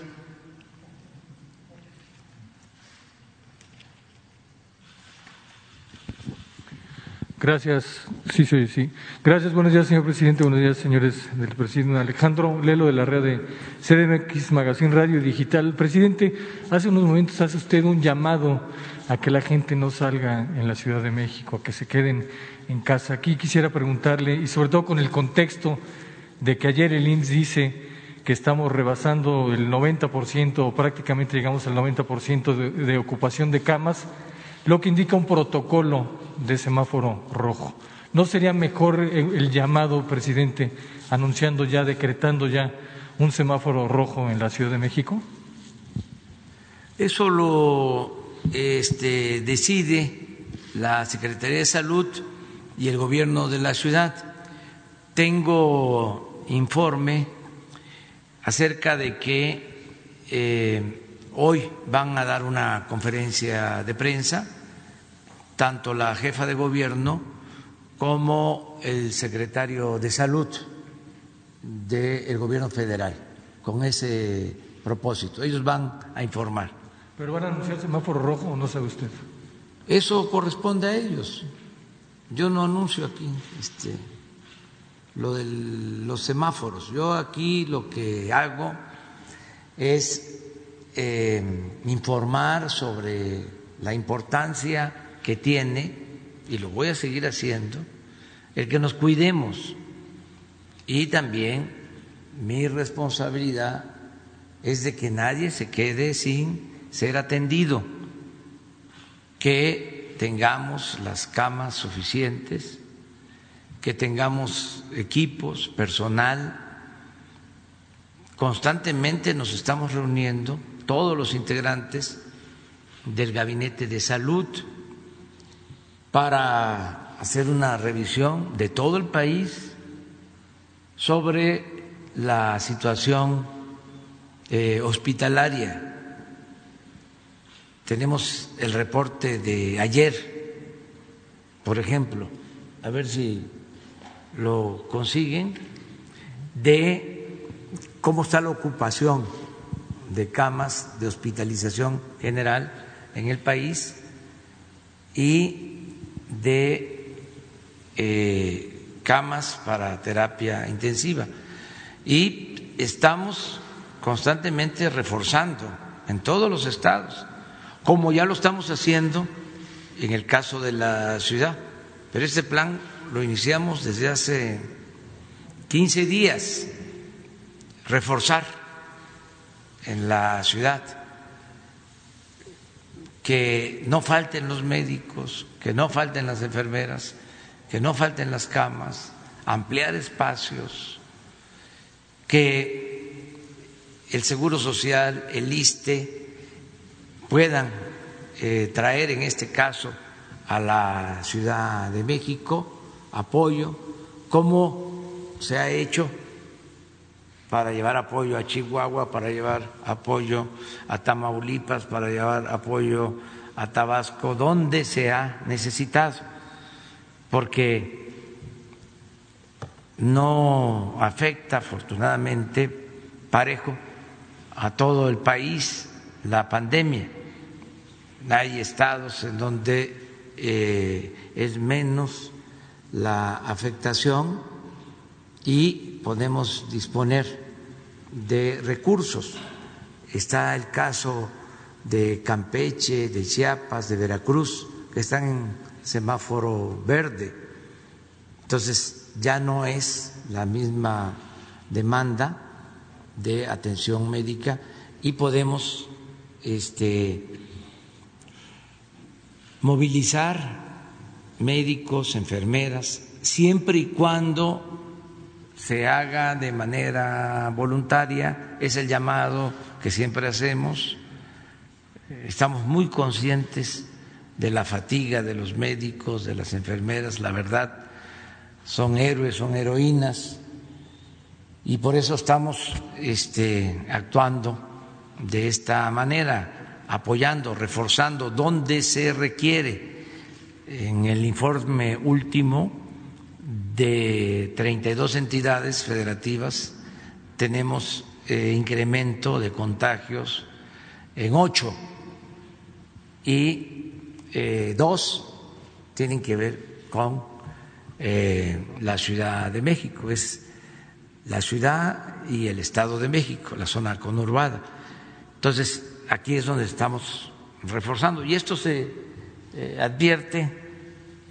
Gracias, sí, sí, sí. Gracias, buenos días, señor presidente, buenos días, señores del presidente. Alejandro Lelo de la red de CDMX Magazine Radio Digital. Presidente, hace unos momentos hace usted un llamado a que la gente no salga en la Ciudad de México, a que se queden en casa. Aquí quisiera preguntarle, y sobre todo con el contexto de que ayer el INSS dice que estamos rebasando el 90% o prácticamente llegamos al 90% de, de ocupación de camas, lo que indica un protocolo de semáforo rojo. ¿No sería mejor el llamado, presidente, anunciando ya, decretando ya un semáforo rojo en la Ciudad de México?
Eso lo este, decide la Secretaría de Salud y el gobierno de la ciudad. Tengo informe acerca de que eh, hoy van a dar una conferencia de prensa, tanto la jefa de gobierno como el secretario de salud del gobierno federal, con ese propósito. Ellos van a informar.
¿Pero van a anunciar semáforo rojo o no sabe usted?
Eso corresponde a ellos. Yo no anuncio aquí este, lo de los semáforos. Yo aquí lo que hago es eh, informar sobre la importancia que tiene, y lo voy a seguir haciendo, el que nos cuidemos. Y también mi responsabilidad es de que nadie se quede sin ser atendido, que tengamos las camas suficientes, que tengamos equipos, personal. Constantemente nos estamos reuniendo todos los integrantes del Gabinete de Salud para hacer una revisión de todo el país sobre la situación eh, hospitalaria. Tenemos el reporte de ayer, por ejemplo, a ver si lo consiguen, de cómo está la ocupación de camas de hospitalización general en el país y de eh, camas para terapia intensiva. Y estamos constantemente reforzando en todos los estados, como ya lo estamos haciendo en el caso de la ciudad. Pero este plan lo iniciamos desde hace 15 días, reforzar en la ciudad que no falten los médicos, que no falten las enfermeras, que no falten las camas, ampliar espacios, que el Seguro Social, el ISTE, puedan eh, traer en este caso a la Ciudad de México, apoyo, como se ha hecho para llevar apoyo a Chihuahua, para llevar apoyo a Tamaulipas, para llevar apoyo a Tabasco, donde se ha necesitado, porque no afecta afortunadamente parejo a todo el país la pandemia. Hay estados en donde eh, es menos la afectación y podemos disponer de recursos. Está el caso de Campeche, de Chiapas, de Veracruz, que están en semáforo verde. Entonces ya no es la misma demanda de atención médica y podemos este, movilizar médicos, enfermeras, siempre y cuando se haga de manera voluntaria, es el llamado que siempre hacemos. Estamos muy conscientes de la fatiga de los médicos, de las enfermeras, la verdad, son héroes, son heroínas, y por eso estamos este, actuando de esta manera, apoyando, reforzando donde se requiere. En el informe último de 32 entidades federativas tenemos eh, incremento de contagios en ocho y eh, dos tienen que ver con eh, la Ciudad de México. Es la ciudad y el Estado de México, la zona conurbada. Entonces, aquí es donde estamos reforzando. Y esto se eh, advierte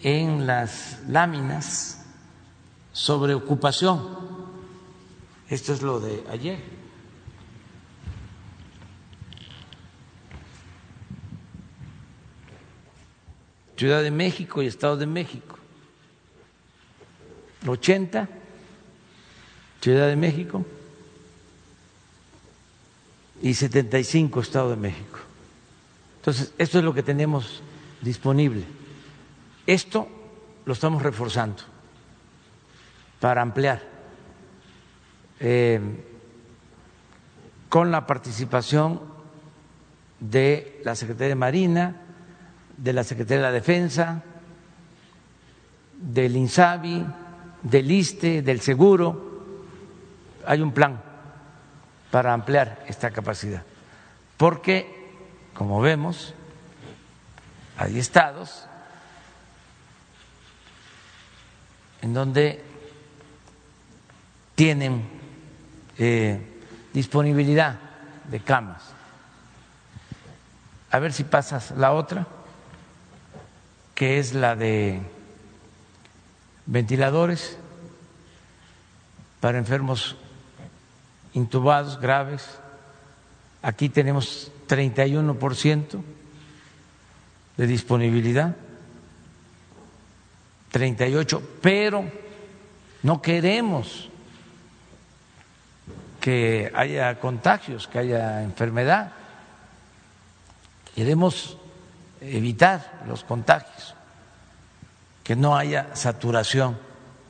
en las láminas sobre ocupación. Esto es lo de ayer. Ciudad de México y Estado de México. 80 Ciudad de México y 75 Estado de México. Entonces, esto es lo que tenemos disponible. Esto lo estamos reforzando para ampliar eh, con la participación de la Secretaría de Marina, de la Secretaría de la Defensa, del INSABI, del ISTE, del Seguro hay un plan para ampliar esta capacidad, porque, como vemos, hay estados en donde tienen eh, disponibilidad de camas. A ver si pasas la otra, que es la de ventiladores para enfermos intubados graves, aquí tenemos 31% de disponibilidad, 38, pero no queremos que haya contagios, que haya enfermedad. Queremos evitar los contagios, que no haya saturación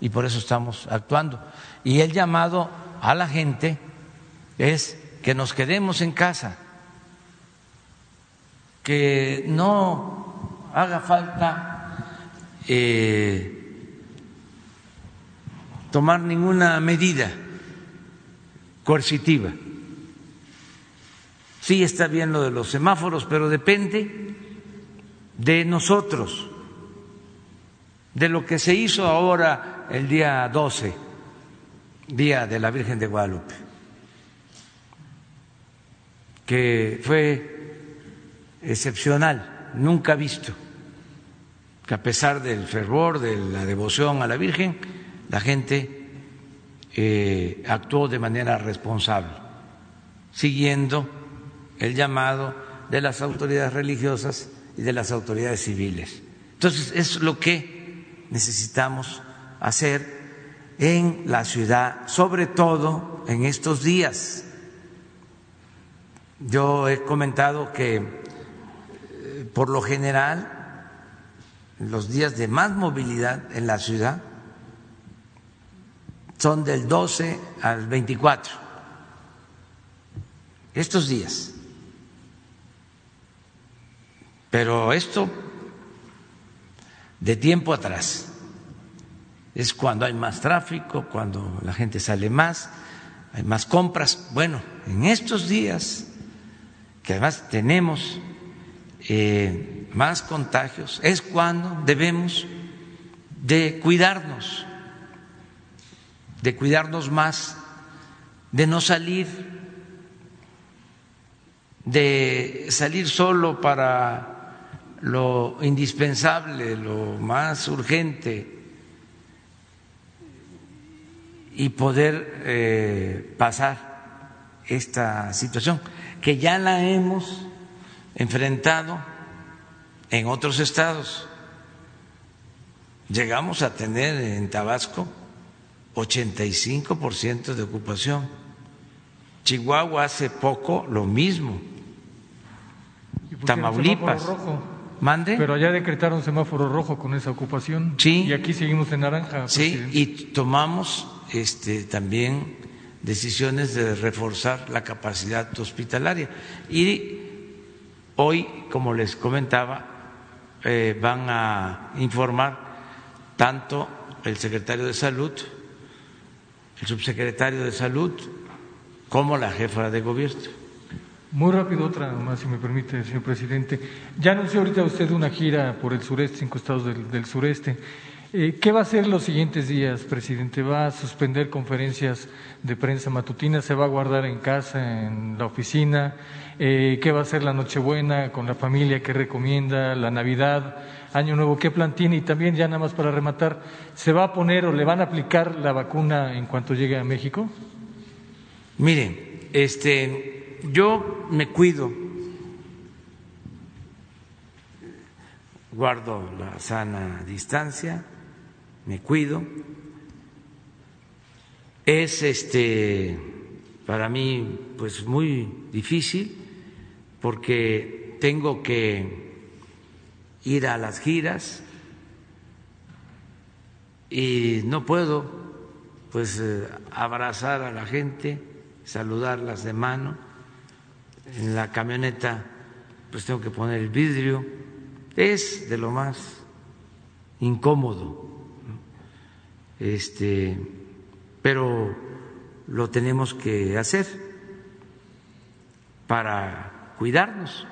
y por eso estamos actuando. Y el llamado a la gente es que nos quedemos en casa, que no haga falta eh, tomar ninguna medida coercitiva. Sí está bien lo de los semáforos, pero depende de nosotros, de lo que se hizo ahora el día 12, Día de la Virgen de Guadalupe que fue excepcional, nunca visto, que a pesar del fervor, de la devoción a la Virgen, la gente eh, actuó de manera responsable, siguiendo el llamado de las autoridades religiosas y de las autoridades civiles. Entonces, es lo que necesitamos hacer en la ciudad, sobre todo en estos días yo he comentado que eh, por lo general los días de más movilidad en la ciudad son del 12 al 24. Estos días. Pero esto de tiempo atrás es cuando hay más tráfico, cuando la gente sale más, hay más compras. Bueno, en estos días, que además tenemos eh, más contagios, es cuando debemos de cuidarnos, de cuidarnos más, de no salir, de salir solo para lo indispensable, lo más urgente y poder eh, pasar esta situación, que ya la hemos enfrentado en otros estados. Llegamos a tener en Tabasco 85% de ocupación. Chihuahua hace poco lo mismo. Tamaulipas.
Mande. Pero allá decretaron semáforo rojo con esa ocupación.
Sí.
Y aquí seguimos en naranja.
Sí, y tomamos este, también decisiones de reforzar la capacidad hospitalaria. Y hoy, como les comentaba, eh, van a informar tanto el secretario de Salud, el subsecretario de Salud, como la jefa de gobierno.
Muy rápido, otra más, si me permite, señor presidente. Ya anunció ahorita usted una gira por el sureste, cinco estados del, sureste. Eh, ¿Qué va a hacer los siguientes días, presidente? ¿Va a suspender conferencias de prensa matutinas? ¿Se va a guardar en casa, en la oficina? Eh, ¿Qué va a hacer la Nochebuena con la familia? ¿Qué recomienda? ¿La Navidad? Año Nuevo, ¿qué plan tiene? Y también, ya nada más para rematar, ¿se va a poner o le van a aplicar la vacuna en cuanto llegue a México?
Miren, este, yo me cuido, guardo la sana distancia, me cuido. Es este para mí pues muy difícil porque tengo que ir a las giras y no puedo pues eh, abrazar a la gente, saludarlas de mano. En la camioneta pues tengo que poner el vidrio, es de lo más incómodo, este, pero lo tenemos que hacer para cuidarnos.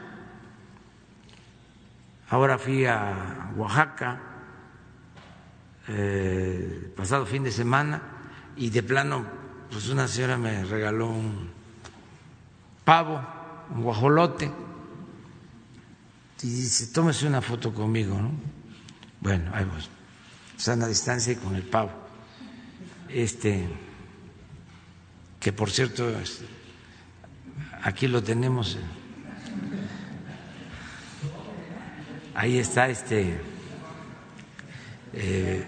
Ahora fui a Oaxaca eh, pasado fin de semana y de plano, pues una señora me regaló un pavo un guajolote, y dice, tómese una foto conmigo, ¿no? Bueno, ahí vamos, sana distancia y con el pavo. Este, que por cierto, aquí lo tenemos. Eh. Ahí está este, eh,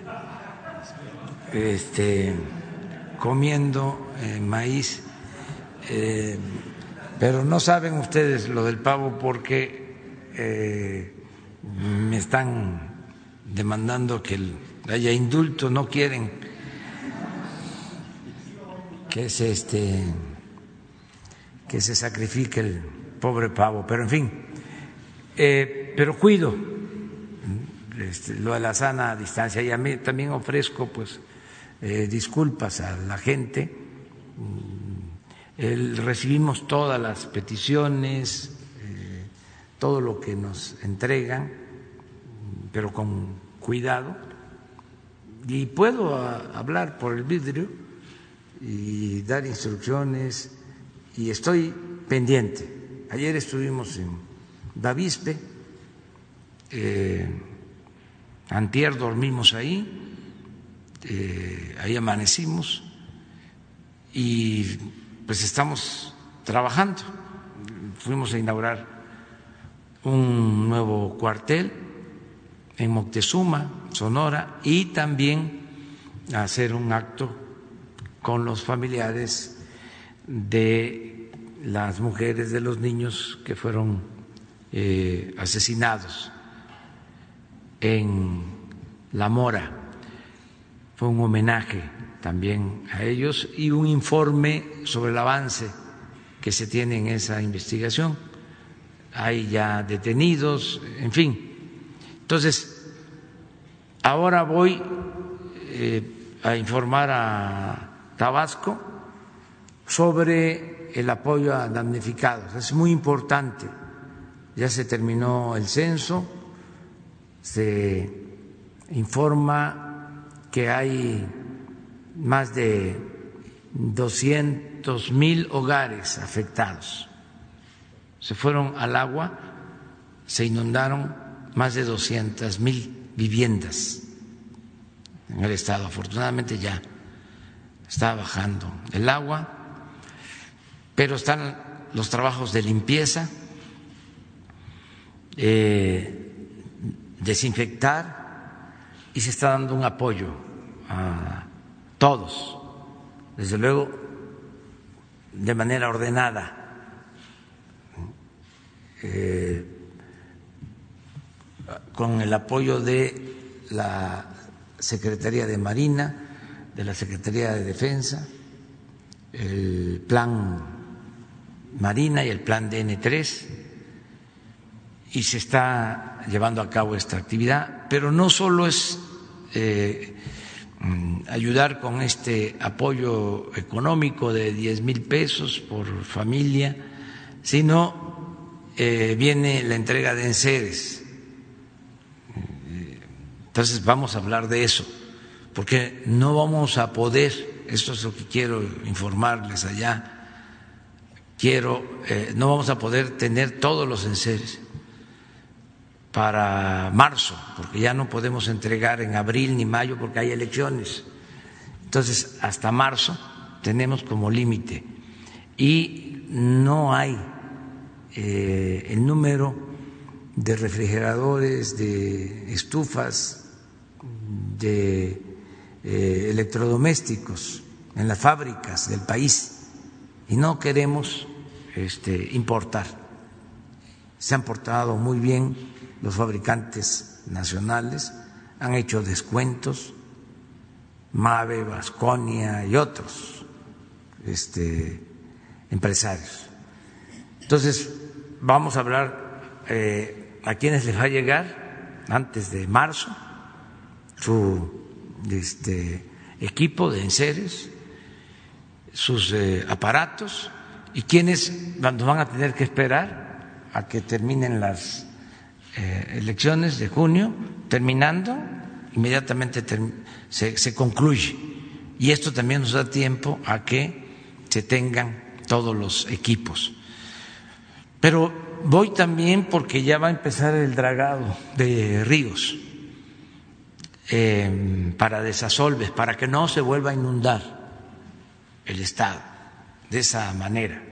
este comiendo eh, maíz. Pero no saben ustedes lo del pavo porque eh, me están demandando que haya indulto, no quieren. Que se este que se sacrifique el pobre pavo, pero en fin, eh, pero cuido este, lo de la sana distancia. Y también ofrezco pues eh, disculpas a la gente. Recibimos todas las peticiones, eh, todo lo que nos entregan, pero con cuidado. Y puedo hablar por el vidrio y dar instrucciones y estoy pendiente. Ayer estuvimos en Davispe, eh, antier dormimos ahí, eh, ahí amanecimos y pues estamos trabajando. Fuimos a inaugurar un nuevo cuartel en Moctezuma, Sonora, y también hacer un acto con los familiares de las mujeres, de los niños que fueron eh, asesinados en La Mora. Fue un homenaje también a ellos y un informe sobre el avance que se tiene en esa investigación. Hay ya detenidos, en fin. Entonces, ahora voy eh, a informar a Tabasco sobre el apoyo a damnificados. Es muy importante. Ya se terminó el censo, se informa que hay más de 200 mil hogares afectados. Se fueron al agua, se inundaron más de 200 mil viviendas en el estado. Afortunadamente ya está bajando el agua, pero están los trabajos de limpieza, eh, desinfectar y se está dando un apoyo a todos, desde luego de manera ordenada. Eh, con el apoyo de la Secretaría de Marina, de la Secretaría de Defensa, el plan Marina y el plan DN3, y se está llevando a cabo esta actividad, pero no solo es eh, mm, ayudar con este apoyo económico de 10 mil pesos por familia, sino eh, viene la entrega de enseres. Entonces vamos a hablar de eso, porque no vamos a poder, esto es lo que quiero informarles allá, quiero, eh, no vamos a poder tener todos los enseres para marzo, porque ya no podemos entregar en abril ni mayo porque hay elecciones. Entonces, hasta marzo tenemos como límite y no hay eh, el número de refrigeradores, de estufas, de eh, electrodomésticos en las fábricas del país y no queremos este, importar. Se han portado muy bien los fabricantes nacionales han hecho descuentos, Mave, Vasconia y otros este, empresarios. Entonces, vamos a hablar eh, a quienes les va a llegar antes de marzo su este, equipo de enseres, sus eh, aparatos y quienes van a tener que esperar a que terminen las eh, elecciones de junio, terminando, inmediatamente se, se concluye. Y esto también nos da tiempo a que se tengan todos los equipos. Pero voy también porque ya va a empezar el dragado de ríos eh, para desasolves, para que no se vuelva a inundar el Estado de esa manera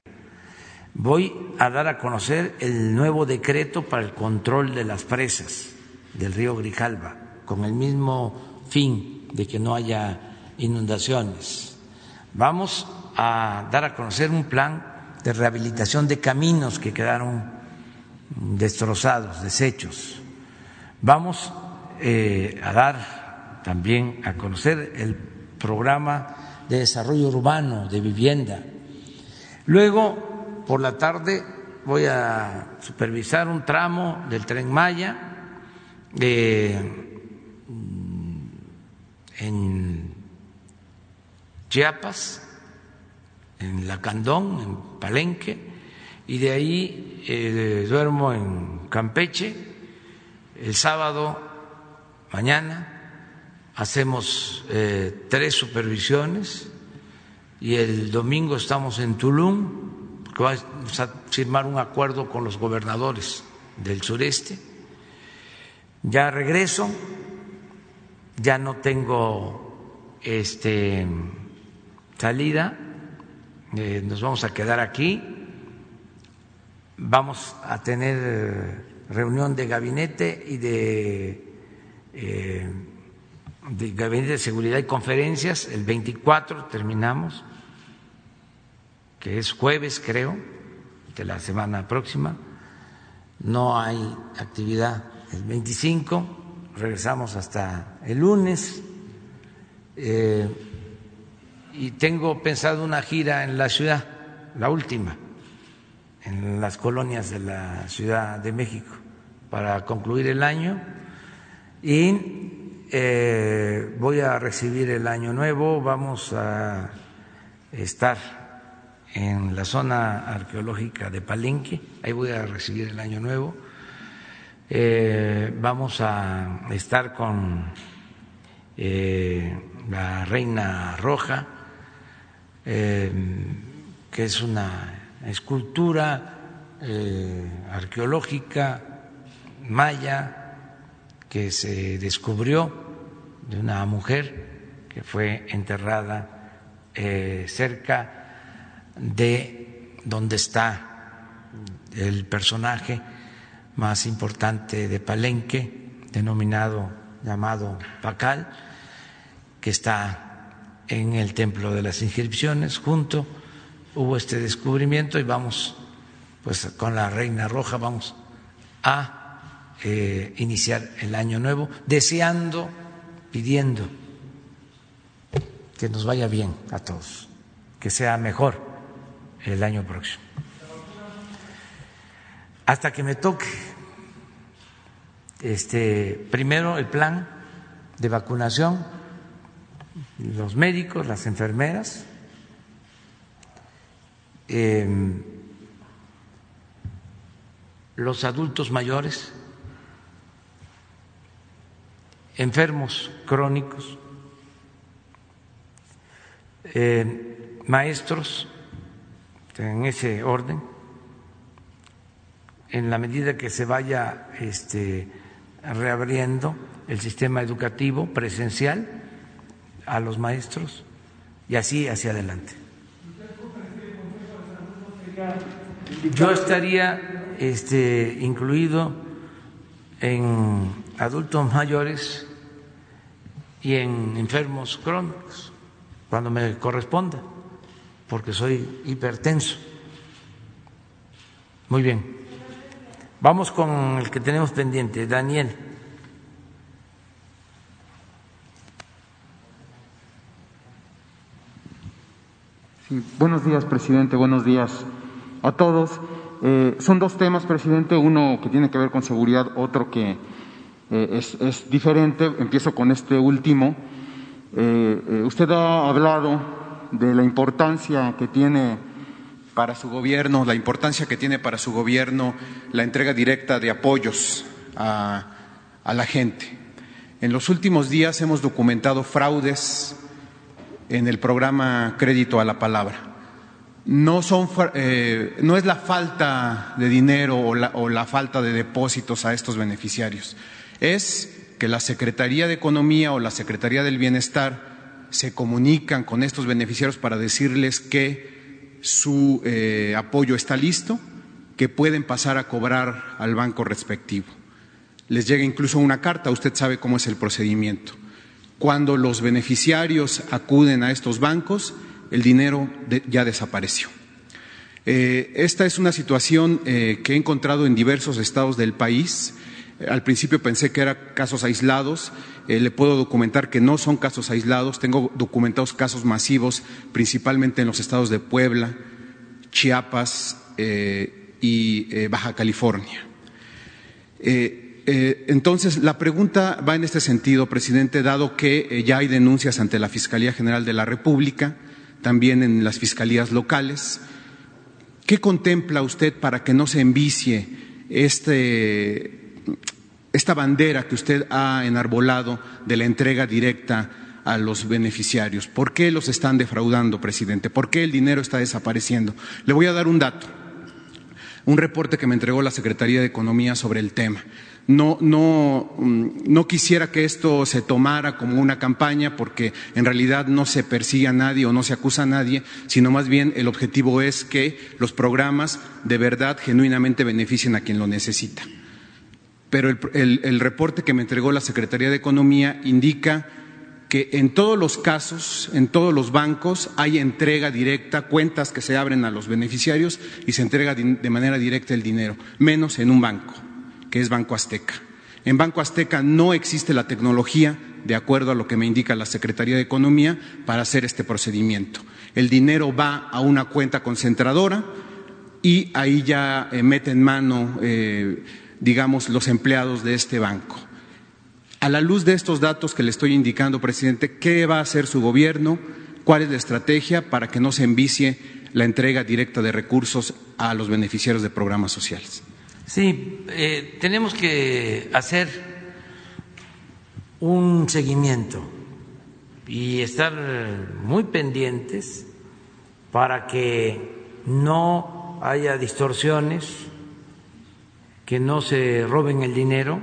voy a dar a conocer el nuevo decreto para el control de las presas del río Grijalva, con el mismo fin de que no haya inundaciones. Vamos a dar a conocer un plan de rehabilitación de caminos que quedaron destrozados, deshechos. Vamos eh, a dar también a conocer el programa de desarrollo urbano de vivienda. Luego por la tarde voy a supervisar un tramo del tren Maya mm, en Chiapas, en Lacandón, en Palenque, y de ahí eh, duermo en Campeche. El sábado, mañana, hacemos eh, tres supervisiones y el domingo estamos en Tulum que va a firmar un acuerdo con los gobernadores del sureste. Ya regreso, ya no tengo este salida, eh, nos vamos a quedar aquí, vamos a tener reunión de gabinete y de, eh, de gabinete de seguridad y conferencias, el 24 terminamos que es jueves creo, de la semana próxima. No hay actividad el 25, regresamos hasta el lunes. Eh, y tengo pensado una gira en la ciudad, la última, en las colonias de la Ciudad de México para concluir el año. Y eh, voy a recibir el año nuevo, vamos a estar en la zona arqueológica de Palenque, ahí voy a recibir el año nuevo, eh, vamos a estar con eh, la Reina Roja, que es una escultura arqueológica maya que se descubrió de una mujer que fue enterrada eh, cerca de donde está el personaje más importante de Palenque, denominado llamado Pacal, que está en el templo de las inscripciones. Junto hubo este descubrimiento y vamos, pues con la Reina Roja, vamos a eh, iniciar el año nuevo, deseando, pidiendo que nos vaya bien a todos, que sea mejor el año próximo. Hasta que me toque, este, primero el plan de vacunación, los médicos, las enfermeras, eh, los adultos mayores, enfermos crónicos, eh, maestros, en ese orden, en la medida que se vaya este, reabriendo el sistema educativo presencial a los maestros y así hacia adelante. Yo estaría este, incluido en adultos mayores y en enfermos crónicos, cuando me corresponda, porque soy hipertenso. Muy bien. Vamos con el que tenemos pendiente, Daniel.
buenos días, presidente. Buenos días a todos. Eh, son dos temas, presidente, uno que tiene que ver con seguridad, otro que eh, es, diferente. Empiezo con este último. Eh, usted ha hablado de la importancia que tiene para su gobierno, la importancia que tiene para su gobierno la entrega directa de apoyos a, a la gente. En los últimos días hemos documentado fraudes en el programa Crédito a la Palabra no, son, eh, no es la falta de dinero o la, o la falta de depósitos a estos beneficiarios, es que la Secretaría de Economía o la Secretaría del Bienestar se comunican con estos beneficiarios para decirles que su eh, apoyo está listo, que pueden pasar a cobrar al banco respectivo. Les llega incluso una carta, usted sabe cómo es el procedimiento. Cuando los beneficiarios acuden a estos bancos, el dinero ya desapareció. Eh, esta es una situación eh, que he encontrado en diversos estados del país. Al principio pensé que eran casos aislados. Eh, le puedo documentar que no son casos aislados. Tengo documentados casos masivos, principalmente en los estados de Puebla, Chiapas y Baja California. entonces, la pregunta va en este sentido, presidente, dado que ya hay denuncias ante la Fiscalía General de la República también en las fiscalías locales. ¿Qué contempla usted para que no se envicie este, esta bandera que usted ha enarbolado de la entrega directa a los beneficiarios? ¿Por qué los están defraudando, presidente? ¿Por qué el dinero está desapareciendo? Le voy a dar un dato, un reporte que me entregó la Secretaría de Economía sobre el tema no, no, mm, no quisiera que esto se tomara como una campaña porque en realidad no se persigue a nadie o no se acusa a nadie, sino más bien el objetivo es que los programas de verdad genuinamente beneficien a quien lo necesita. Pero el, el reporte que me entregó la Secretaría de Economía indica que en todos los casos, en todos los bancos, hay entrega directa, cuentas que se abren a los beneficiarios y se entrega de manera directa el dinero, menos en un banco que es Banco Azteca. En Banco Azteca no existe la tecnología, de acuerdo a lo que me indica la Secretaría de Economía, para hacer este procedimiento. El dinero va a una cuenta concentradora y ahí ya eh, meten mano, eh, digamos, los empleados de este banco. A la luz de estos datos que le estoy indicando, presidente, ¿qué va a hacer su gobierno? ¿Cuál es la estrategia para que no se envicie la entrega directa de recursos a los beneficiarios de programas sociales?
Sí, eh, tenemos que hacer un seguimiento y estar muy pendientes para que no haya distorsiones, que no se roben el dinero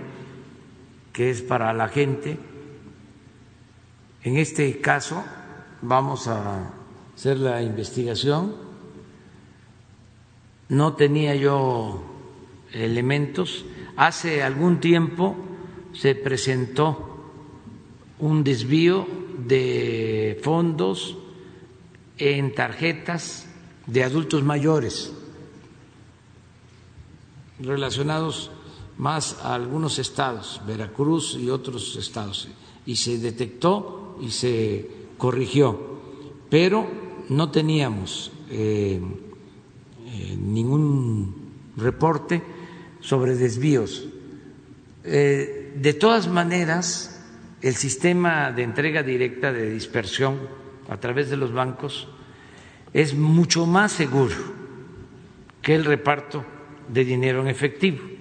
que es para la gente. En este caso vamos a hacer la investigación. No tenía yo elementos. Hace algún tiempo se presentó un desvío de fondos en tarjetas de adultos mayores relacionados más a algunos estados, Veracruz y otros estados, y se detectó y se corrigió, pero no teníamos eh, eh, ningún reporte sobre desvíos. Eh, de todas maneras, el sistema de entrega directa de dispersión a través de los bancos es mucho más seguro que el reparto de dinero en efectivo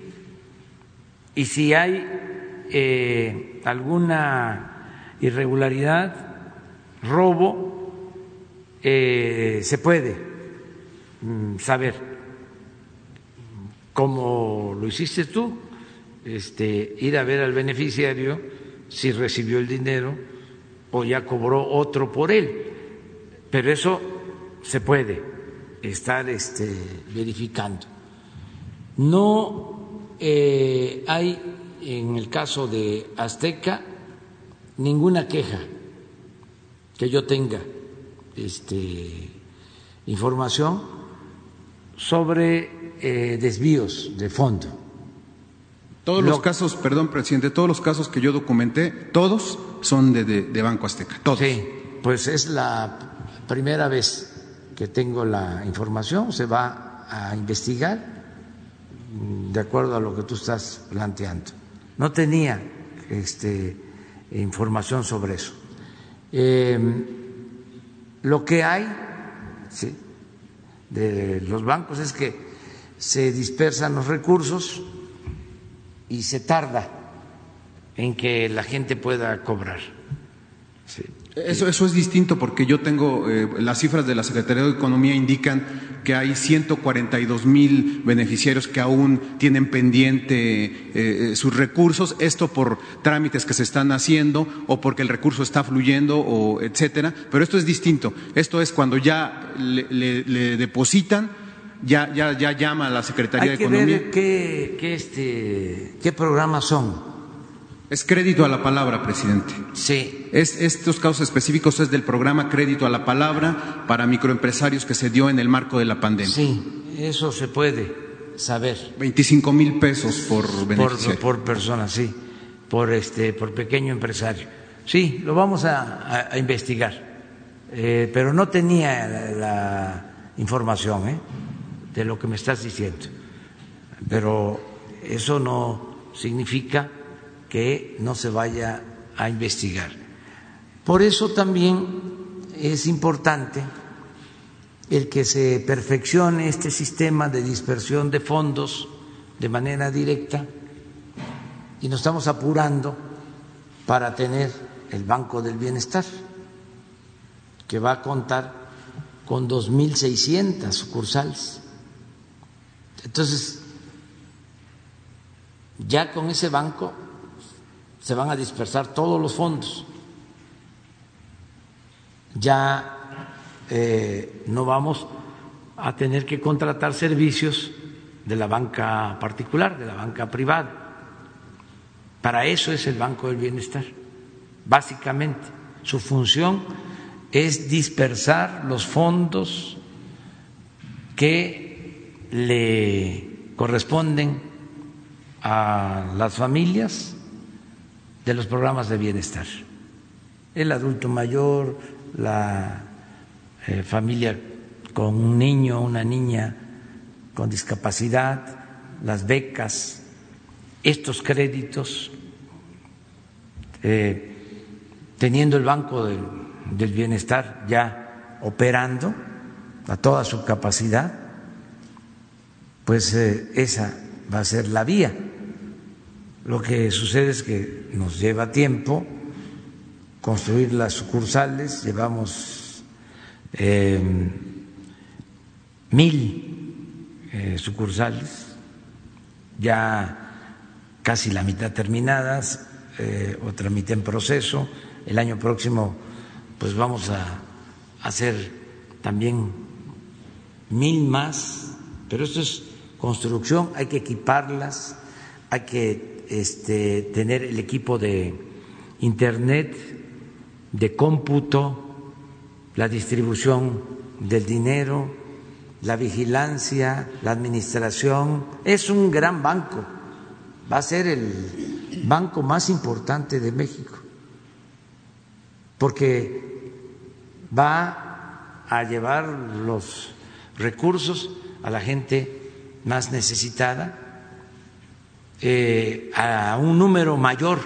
y si hay eh, alguna irregularidad, robo, eh, se puede mm, saber cómo lo hiciste tú, este, ir a ver al beneficiario si recibió el dinero o ya cobró otro por él. Pero eso se puede estar este, verificando. No eh, hay en el caso de Azteca ninguna queja que yo tenga este, información sobre eh, desvíos de fondo.
Todos los casos, perdón, presidente, todos los casos que yo documenté, todos son de, de, Banco Azteca, todos.
Sí, pues es la primera vez que tengo la información, se va a investigar de acuerdo a lo que tú estás planteando. No tenía este, información sobre eso. Em, lo que hay de los bancos es que se dispersan los recursos y se tarda en que la gente pueda cobrar.
Eso, eso es distinto porque yo tengo, eh, las cifras de la Secretaría de Economía indican que hay 142 mil beneficiarios que aún tienen pendiente eh, eh, sus recursos, esto por trámites que se están haciendo o porque el recurso está fluyendo o etcétera, pero esto es distinto. Esto es cuando ya le, depositan, ya, ya, ya llama a la Secretaría de Economía.
Ver qué, qué, este, qué programas son
es crédito a la palabra, presidente.
Sí.
Es, estos casos específicos es del programa Crédito a la Palabra para microempresarios que se dio en el marco de la pandemia.
Sí, eso se puede saber.
25 mil pesos por
beneficiario. Por, persona, sí, por, este, por pequeño empresario. Sí, lo vamos a, investigar, eh, pero no tenía la, información ¿eh? De lo que me estás diciendo. Pero eso no significa que no se vaya a investigar. Por eso también es importante el que se perfeccione este sistema de dispersión de fondos de manera directa y nos estamos apurando para tener el Banco del Bienestar, que va a contar con 2.600 sucursales. Entonces, ya con ese banco se van a dispersar todos los fondos. Ya eh, no vamos a tener que contratar servicios de la banca particular, de la banca privada. Para eso es el Banco del Bienestar. Básicamente, su función es dispersar los fondos que le corresponden a las familias de los programas de bienestar. El adulto mayor, la eh, familia con un niño, una niña con discapacidad, las becas, estos créditos, eh, teniendo el Banco del, del Bienestar ya operando a toda su capacidad, pues eh, esa va a ser la vía. Lo que sucede es que nos lleva tiempo construir las sucursales, llevamos eh, mil eh, sucursales, ya casi la mitad terminadas, eh, otra mitad en proceso. El año próximo, pues vamos a hacer también mil más, pero esto es construcción, hay que equiparlas, hay que este, tener el equipo de Internet, de cómputo, la distribución del dinero, la vigilancia, la administración. Es un gran banco, va a ser el banco más importante de México, porque va a llevar los recursos a la gente más necesitada, eh, a un número mayor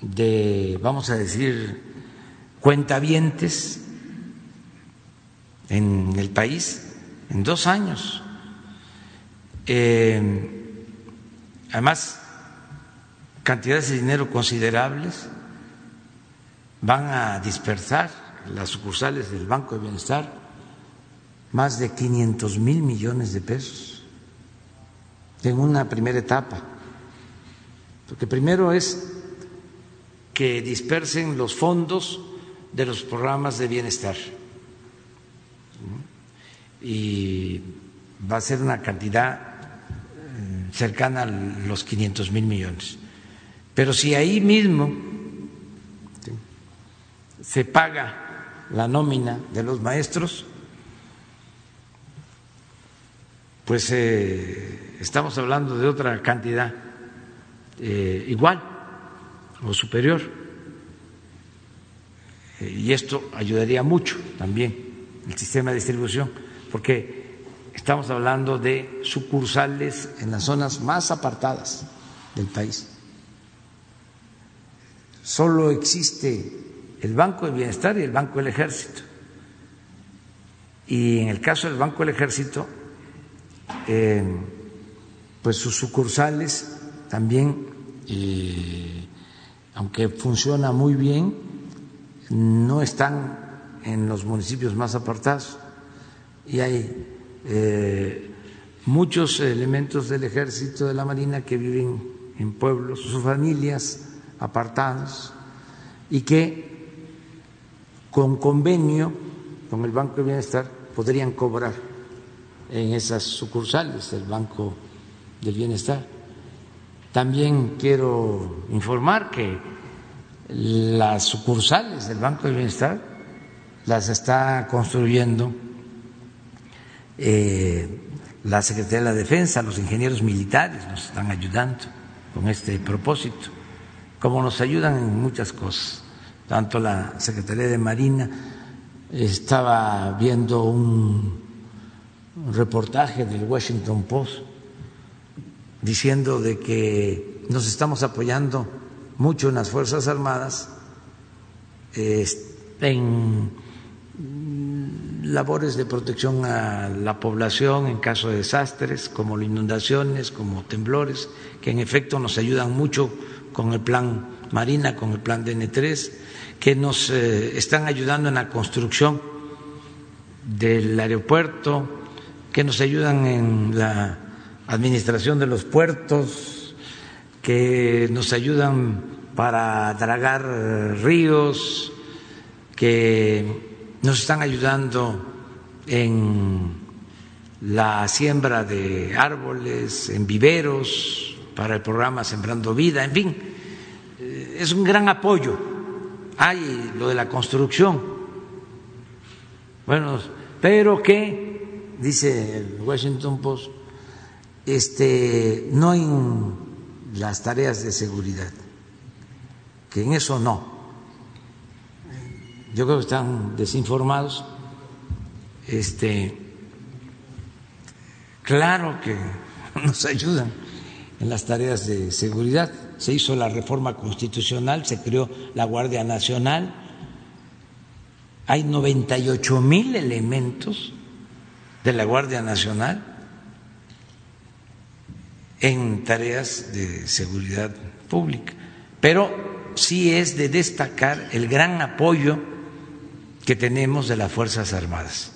de, vamos a decir, cuentavientes en el país en dos años. Eh, además, cantidades de dinero considerables van a dispersar las sucursales del Banco de Bienestar más de 500 mil millones de pesos en una primera etapa. Porque primero es que dispersen los fondos de los programas de bienestar. Y va a ser una cantidad eh, cercana a los 500 mil millones. Pero si ahí mismo se paga la nómina de los maestros, pues eh, estamos hablando de otra cantidad eh, igual o superior. Eh, y esto ayudaría mucho también el sistema de distribución, porque estamos hablando de sucursales en las zonas más apartadas del país. Solo existe el Banco de Bienestar y el Banco del Ejército. Y en el caso del Banco del Ejército, pues sus sucursales también, aunque funciona muy bien, no están en los municipios más apartados. Y hay eh, muchos elementos del ejército de la marina que viven en pueblos, sus familias apartados y que con convenio con el Banco de Bienestar podrían cobrar en esas sucursales del Banco del Bienestar. También quiero informar que las sucursales del Banco del Bienestar las está construyendo eh, la Secretaría de la Defensa, los ingenieros militares nos están ayudando con este propósito, como nos ayudan en muchas cosas. Tanto la Secretaría de Marina estaba viendo un reportaje del Washington Post diciendo de que nos estamos apoyando mucho en las Fuerzas Armadas en labores de protección a la población en caso de desastres, como inundaciones, como temblores, que en efecto nos ayudan mucho con el plan Marina, con el plan DN3, que nos eh, están ayudando en la construcción del aeropuerto, que nos ayudan en la administración de los puertos, que nos ayudan para dragar ríos, que nos están ayudando en la siembra de árboles, en viveros, para el programa Sembrando Vida, en fin, eh, es un gran apoyo. Hay lo de la construcción, bueno, pero que dice el Washington Post, este, no en las tareas de seguridad, que en eso no. Yo creo que están desinformados. Este, claro que nos ayudan en las tareas de seguridad. Se hizo la reforma constitucional, se creó la Guardia Nacional. Hay 98 mil elementos de la Guardia Nacional en tareas de seguridad pública. Pero sí es de destacar el gran apoyo que tenemos de las Fuerzas Armadas.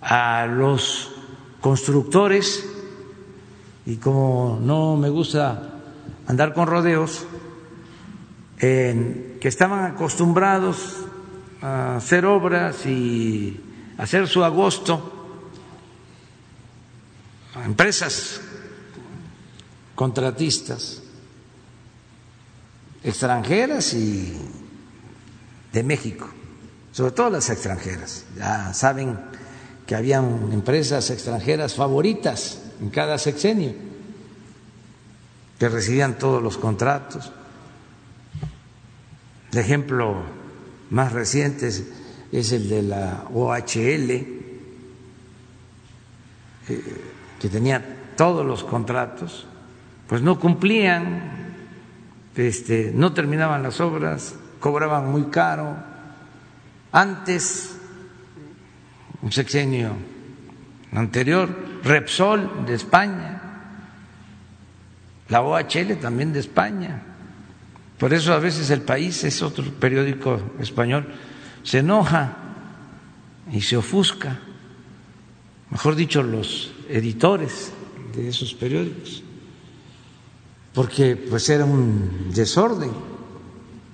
A los constructores, y como no me gusta andar con rodeos, que estaban acostumbrados a hacer obras y hacer su agosto, a empresas contratistas extranjeras y de México, sobre todo las extranjeras. Ya saben que habían empresas extranjeras favoritas en cada sexenio que recibían todos los contratos. El ejemplo más reciente es, el de la OHL, eh, que tenía todos los contratos pues no cumplían, este, no terminaban las obras, cobraban muy caro. Antes, un sexenio anterior, Repsol de España, la OHL también de España. Por eso a veces el país, es otro periódico español, se enoja y se ofusca, mejor dicho, los editores de esos periódicos porque pues era un desorden.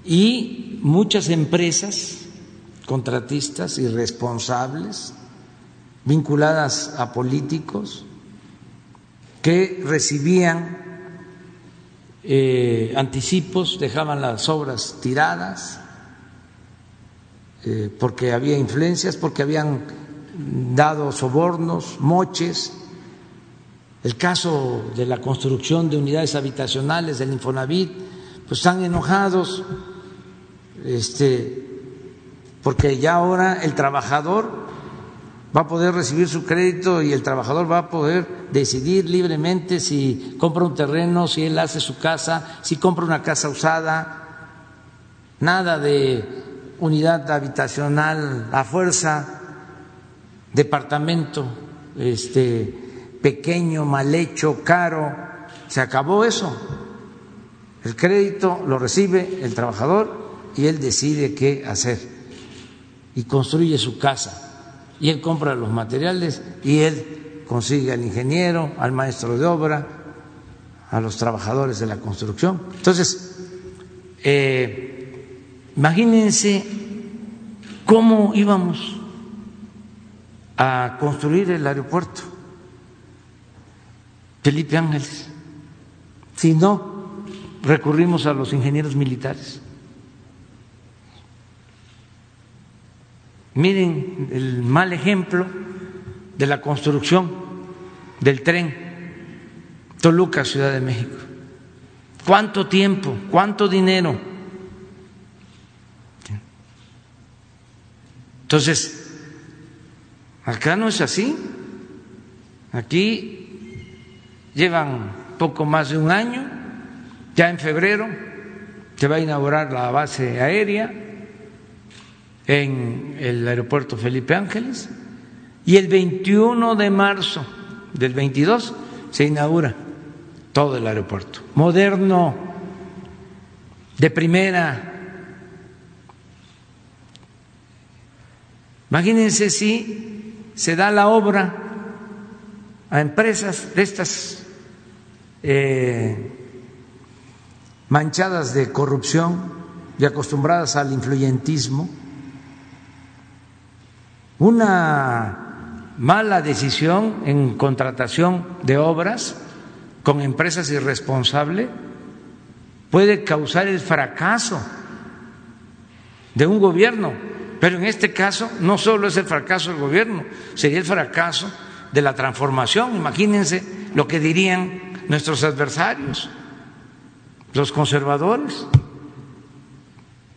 Y muchas empresas contratistas irresponsables, vinculadas a políticos, que recibían eh, anticipos, dejaban las obras tiradas, eh, porque había influencias, porque habían dado sobornos, moches, el caso de la construcción de unidades habitacionales del Infonavit, pues están enojados, este, porque ya ahora el trabajador va a poder recibir su crédito y el trabajador va a poder decidir libremente si compra un terreno, si él hace su casa, si compra una casa usada, nada de unidad habitacional a fuerza, departamento, este pequeño, mal hecho, caro. Se acabó eso. El crédito lo recibe el trabajador y él decide qué hacer. Y construye su casa. Y él compra los materiales y él consigue al ingeniero, al maestro de obra, a los trabajadores de la construcción. Entonces, eh, imagínense cómo íbamos a construir el aeropuerto Felipe Ángeles. Si no, recurrimos a los ingenieros militares. Miren el mal ejemplo de la construcción del tren Toluca, Ciudad de México. ¿Cuánto tiempo? ¿Cuánto dinero? Entonces, acá no es así. Aquí llevan poco más de un año, ya en febrero se va a inaugurar la base aérea en el aeropuerto Felipe Ángeles y el 21 de marzo del 22 se inaugura todo el aeropuerto, moderno, de primera. Imagínense si se da la obra a empresas de estas eh, manchadas de corrupción y acostumbradas al influyentismo, una mala decisión en contratación de obras con empresas irresponsables puede causar el fracaso de un gobierno, pero en este caso no solo es el fracaso del gobierno, sería el fracaso de la transformación. Imagínense lo que dirían nuestros adversarios, los conservadores.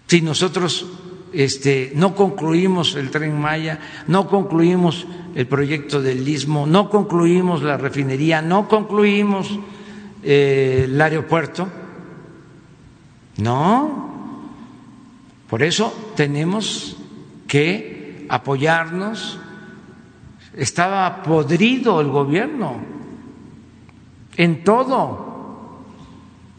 Si nosotros este, no concluimos el tren Maya, no concluimos el proyecto del Istmo, no concluimos la refinería, no concluimos eh, el aeropuerto. No, por eso tenemos que apoyarnos. Estaba podrido el gobierno en todo.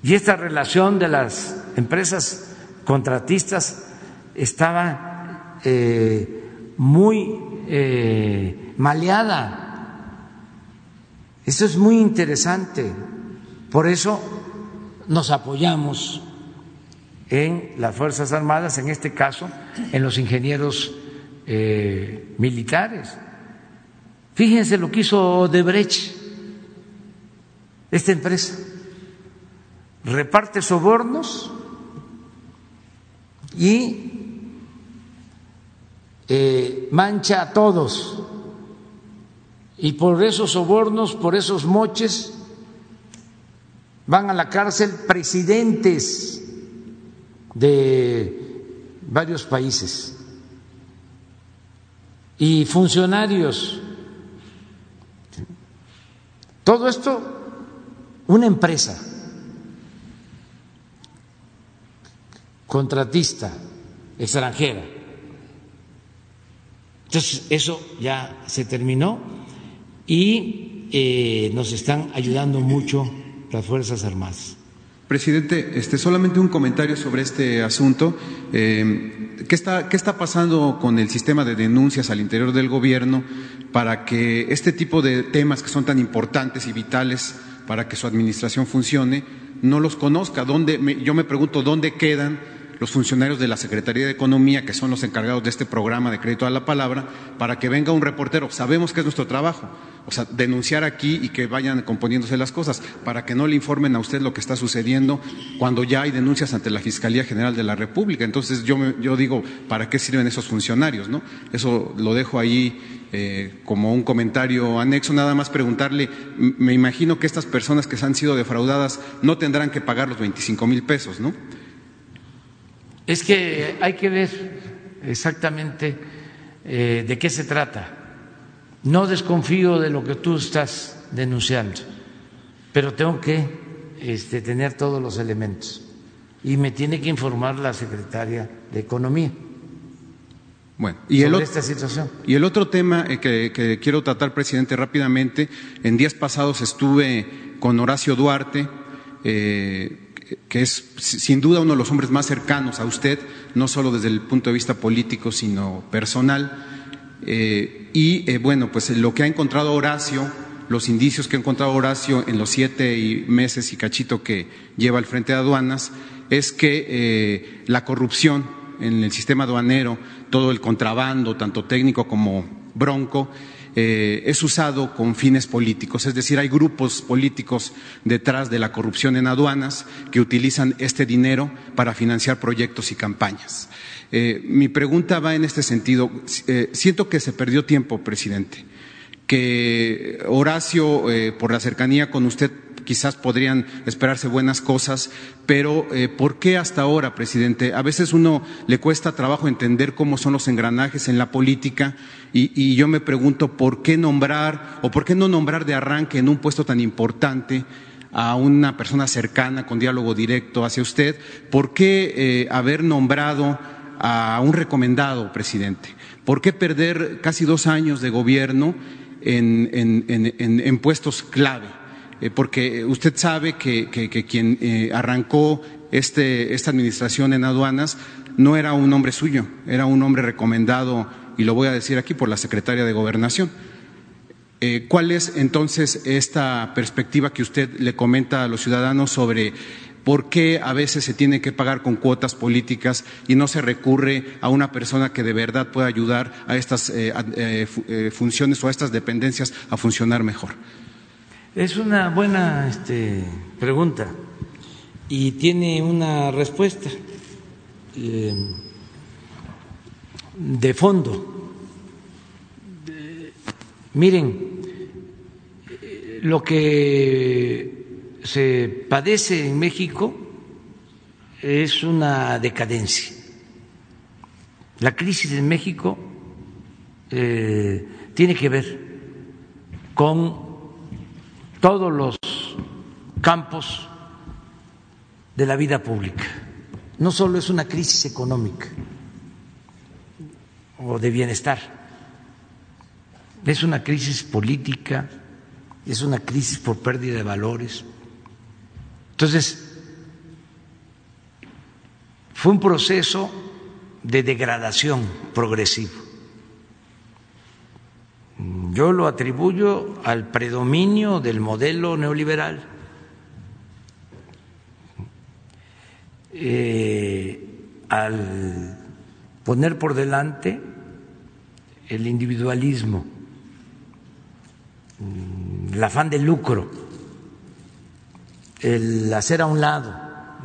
Y esta relación de las empresas contratistas estaba eh, muy eh, maleada. Esto es muy interesante. Por eso nos apoyamos en las Fuerzas Armadas, en este caso, en los ingenieros eh, militares. Fíjense lo que hizo Odebrecht, esta empresa. Reparte sobornos y eh, mancha a todos. Y por esos sobornos, por esos moches, van a la cárcel presidentes de varios países y funcionarios. Todo esto, una empresa contratista extranjera. Entonces, eso ya se terminó y eh, nos están ayudando mucho las Fuerzas Armadas.
Presidente, este, solamente un comentario sobre este asunto. Eh, ¿qué, está, ¿Qué está pasando con el sistema de denuncias al interior del gobierno para que este tipo de temas que son tan importantes y vitales para que su administración funcione no los conozca? ¿Dónde, yo me pregunto dónde quedan los funcionarios de la Secretaría de Economía, que son los encargados de este programa de crédito a la palabra, para que venga un reportero. Sabemos que es nuestro trabajo, o sea, denunciar aquí y que vayan componiéndose las cosas, para que no le informen a usted lo que está sucediendo cuando ya hay denuncias ante la Fiscalía General de la República. Entonces, yo, yo digo, ¿para qué sirven esos funcionarios? ¿no? Eso lo dejo ahí eh, como un comentario anexo, nada más preguntarle, me imagino que estas personas que han sido defraudadas no tendrán que pagar los 25 mil pesos, ¿no?
Es que hay que ver exactamente eh, de qué se trata. No desconfío de lo que tú estás denunciando, pero tengo que este, tener todos los elementos y me tiene que informar la secretaria de Economía.
Bueno, y el, esta situación. y el otro tema eh, que, quiero tratar, presidente, rápidamente, en días pasados estuve con Horacio Duarte, eh, que es sin duda uno de los hombres más cercanos a usted, no solo desde el punto de vista político, sino personal. Eh, y eh, bueno, pues lo que ha encontrado Horacio, los indicios que ha encontrado Horacio en los siete meses y cachito que lleva al frente de aduanas, es que eh, la corrupción en el sistema aduanero, todo el contrabando, tanto técnico como bronco, eh, es usado con fines políticos, es decir, hay grupos políticos detrás de la corrupción en aduanas que utilizan este dinero para financiar proyectos y campañas. Eh, mi pregunta va en este sentido. Eh, siento que se perdió tiempo, presidente, que Horacio, por la cercanía con usted, quizás podrían esperarse buenas cosas, pero eh, ¿por qué hasta ahora, presidente? A veces uno le cuesta trabajo entender cómo son los engranajes en la política y, yo me pregunto por qué nombrar o por qué no nombrar de arranque en un puesto tan importante a una persona cercana con diálogo directo hacia usted, ¿por qué eh, haber nombrado a un recomendado, presidente? ¿Por qué perder casi dos años de gobierno en puestos clave? Eh, porque usted sabe que, quien eh, arrancó este, esta administración en aduanas no era un hombre suyo, era un hombre recomendado, y lo voy a decir aquí, por la secretaria de Gobernación. Eh, ¿Cuál es entonces esta perspectiva que usted le comenta a los ciudadanos sobre por qué a veces se tiene que pagar con cuotas políticas y no se recurre a una persona que de verdad pueda ayudar a estas funciones o a estas dependencias a funcionar mejor?
Es una buena este, pregunta y tiene una respuesta eh, de fondo. miren, lo que se padece en México es una decadencia. La crisis en México eh, tiene que ver con todos los campos de la vida pública. No solo es una crisis económica o de bienestar, es una crisis política, es una crisis por pérdida de valores. Entonces, fue un proceso de degradación progresivo. Yo lo atribuyo al predominio del modelo neoliberal. Eh, al poner por delante el individualismo, el afán de lucro, el hacer a un lado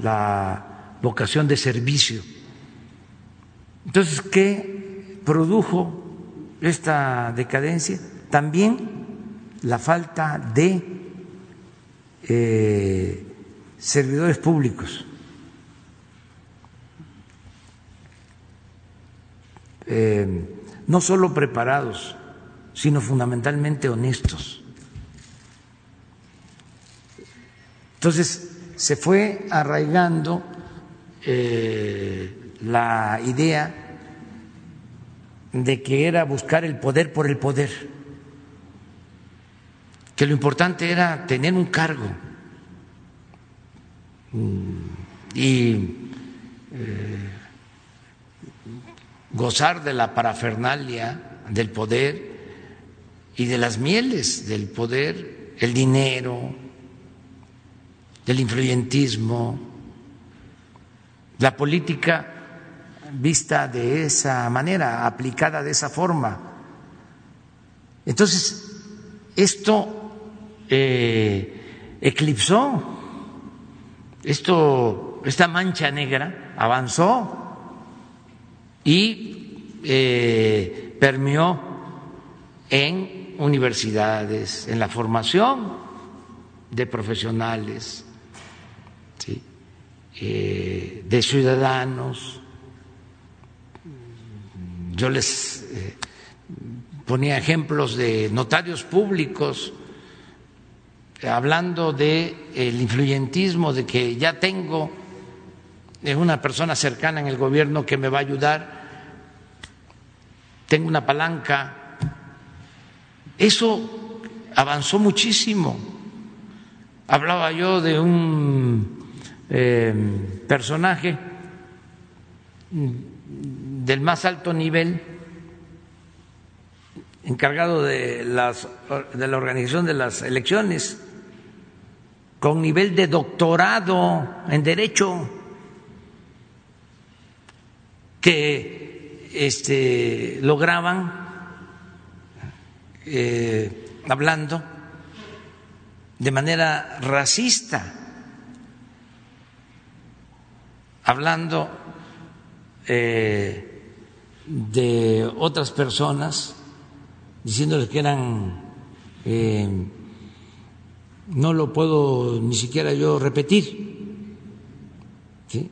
la vocación de servicio. Entonces, ¿qué produjo esta decadencia? También la falta de eh, servidores públicos. Eh, no solo preparados, sino fundamentalmente honestos. Entonces se fue arraigando eh, la idea de que era buscar el poder por el poder, que lo importante era tener un cargo. Mm, y eh, gozar de la parafernalia del poder y de las mieles del poder, el dinero, del influyentismo, la política vista de esa manera, aplicada de esa forma. Entonces, esto eh, eclipsó, esto, esta mancha negra avanzó y eh, permeó en universidades, en la formación de profesionales, eh, de ciudadanos. Yo les eh, ponía ejemplos de notarios públicos hablando de el influyentismo, de que ya tengo una persona cercana en el gobierno que me va a ayudar, tengo una palanca. Eso avanzó muchísimo. Hablaba yo de un eh, personaje del más alto nivel encargado de, las, de la organización de las elecciones, con nivel de doctorado en derecho, que este, lograban, eh, hablando de manera racista, hablando eh, de otras personas, diciéndoles que eran, eh, no lo puedo ni siquiera yo repetir, ¿sí?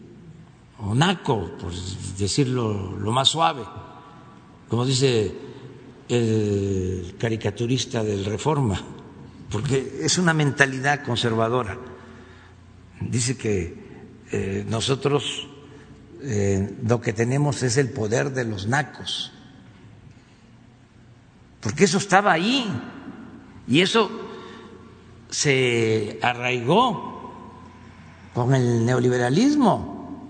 o naco, por decirlo lo más suave, como dice el caricaturista del Reforma, porque es una mentalidad conservadora. Dice que eh, nosotros eh, lo que tenemos es el poder de los nacos, porque eso estaba ahí. Y eso se arraigó con el neoliberalismo,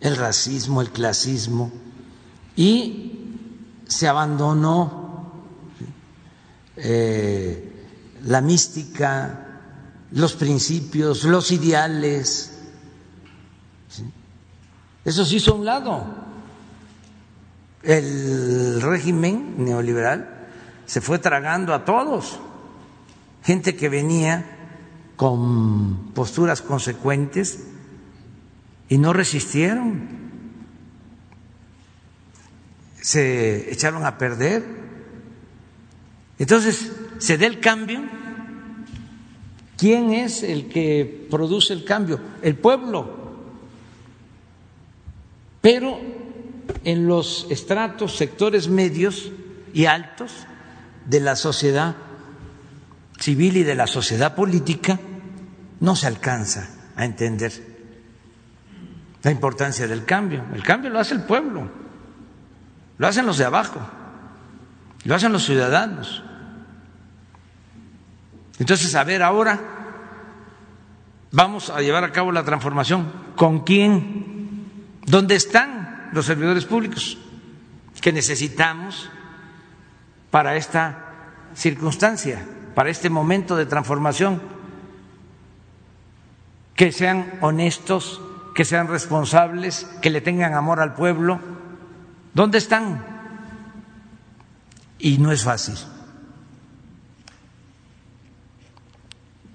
el racismo, el clasismo, y se abandonó eh, la mística, los principios, los ideales. Eso se hizo a un lado. El régimen neoliberal se fue tragando a todos. Gente que venía con posturas consecuentes y no resistieron. Se echaron a perder. Entonces, se dé el cambio, ¿quién es el que produce el cambio? El pueblo. Pero en los estratos, sectores medios y altos de la sociedad civil y de la sociedad política, no se alcanza a entender la importancia del cambio. El cambio lo hace el pueblo, lo hacen los de abajo, lo hacen los ciudadanos. Entonces, a ver, ahora vamos a llevar a cabo la transformación. ¿Con quién? ¿Dónde están los servidores públicos que necesitamos para esta circunstancia, para este momento de transformación? Que sean honestos, que sean responsables, que le tengan amor al pueblo. ¿Dónde están? Y no es fácil.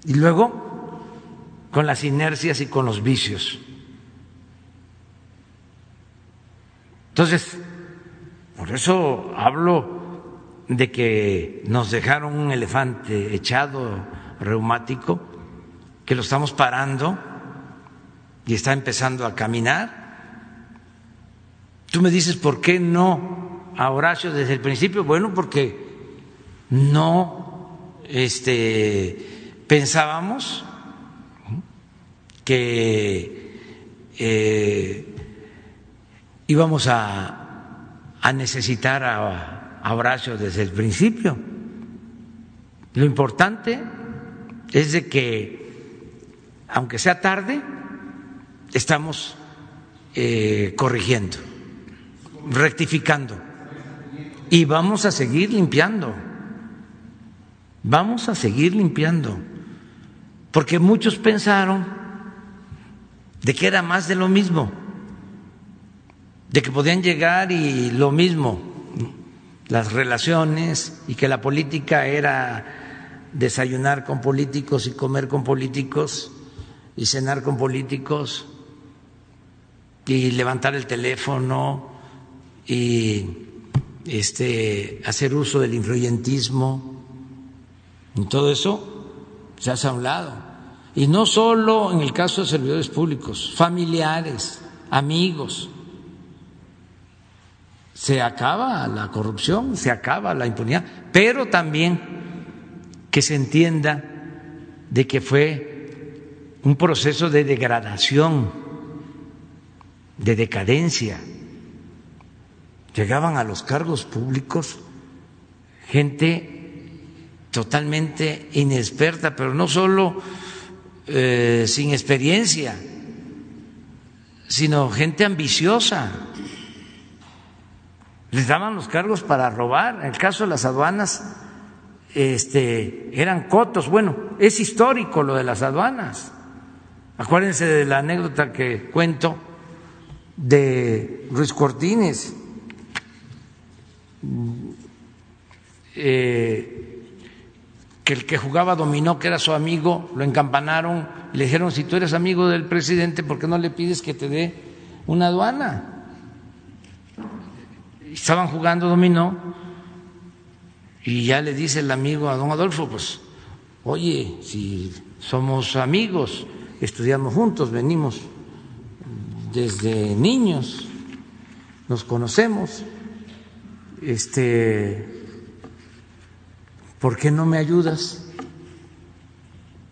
Y luego, con las inercias y con los vicios. Entonces, por eso hablo de que nos dejaron un elefante echado reumático, que lo estamos parando y está empezando a caminar. Tú me dices, ¿por qué no a Horacio desde el principio? Bueno, porque no este, pensábamos que eh, íbamos a, a necesitar a, Horacio desde el principio. Lo importante es de que, aunque sea tarde, estamos eh, corrigiendo, rectificando. Y vamos a seguir limpiando, vamos a seguir limpiando. Porque muchos pensaron de que era más de lo mismo, de que podían llegar y lo mismo, las relaciones y que la política era desayunar con políticos y comer con políticos y cenar con políticos y levantar el teléfono y este hacer uso del influyentismo y todo eso se hace a un lado. Y no solo en el caso de servidores públicos, familiares, amigos. Se acaba la corrupción, se acaba la impunidad, pero también que se entienda de que fue un proceso de degradación, de decadencia. Llegaban a los cargos públicos gente totalmente inexperta, pero no solo eh, sin experiencia, sino gente ambiciosa. Les daban los cargos para robar. En el caso de las aduanas, este, eran cotos. Bueno, es histórico lo de las aduanas. Acuérdense de la anécdota que cuento de Ruiz Cortines. Eh, que el que jugaba dominó, que era su amigo, lo encampanaron y le dijeron, si tú eres amigo del presidente, ¿por qué no le pides que te dé una aduana? Estaban jugando dominó y ya le dice el amigo a don Adolfo, pues, oye, si somos amigos, estudiamos juntos, venimos desde niños, nos conocemos, este ¿por qué no me ayudas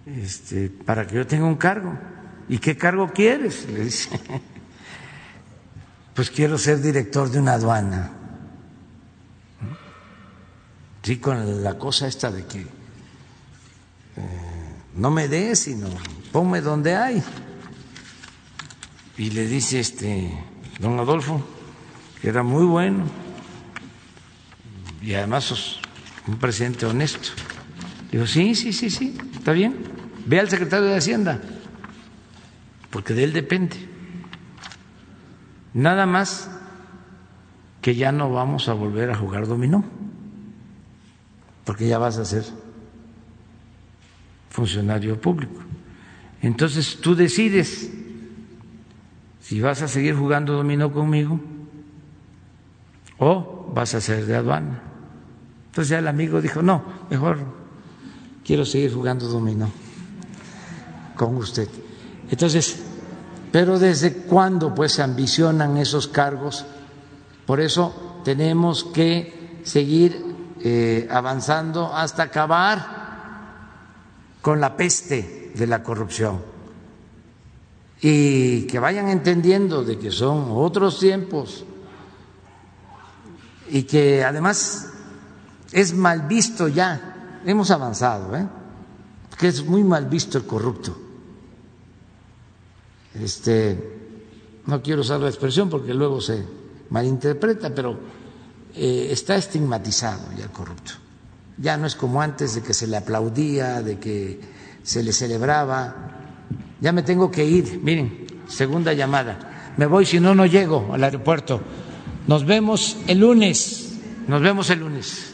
este, para que yo tenga un cargo? ¿Y qué cargo quieres? Le dice. Pues quiero ser director de una aduana. Sí, con la cosa esta de que eh, no me des, sino ponme donde hay. Y le dice este don Adolfo, que era muy bueno, y además un presidente honesto. Digo, sí, sí, sí, sí, está bien. Ve al secretario de Hacienda, porque de él depende. Nada más que ya no vamos a volver a jugar dominó, porque ya vas a ser funcionario público. Entonces tú decides si vas a seguir jugando dominó conmigo o vas a ser de aduana. Entonces ya el amigo dijo, no, mejor quiero seguir jugando dominó con usted. Entonces, pero ¿desde cuándo pues se ambicionan esos cargos? Por eso tenemos que seguir eh, avanzando hasta acabar con la peste de la corrupción y que vayan entendiendo de que son otros tiempos y que además es mal visto ya, hemos avanzado, ¿eh? que es muy mal visto el corrupto. Este, no quiero usar la expresión porque luego se malinterpreta, pero eh, está estigmatizado ya el corrupto. Ya no es como antes de que se le aplaudía, de que se le celebraba. Ya me tengo que ir. Miren, segunda llamada. Me voy, si no, no llego al aeropuerto. Nos vemos el lunes. Nos vemos el lunes.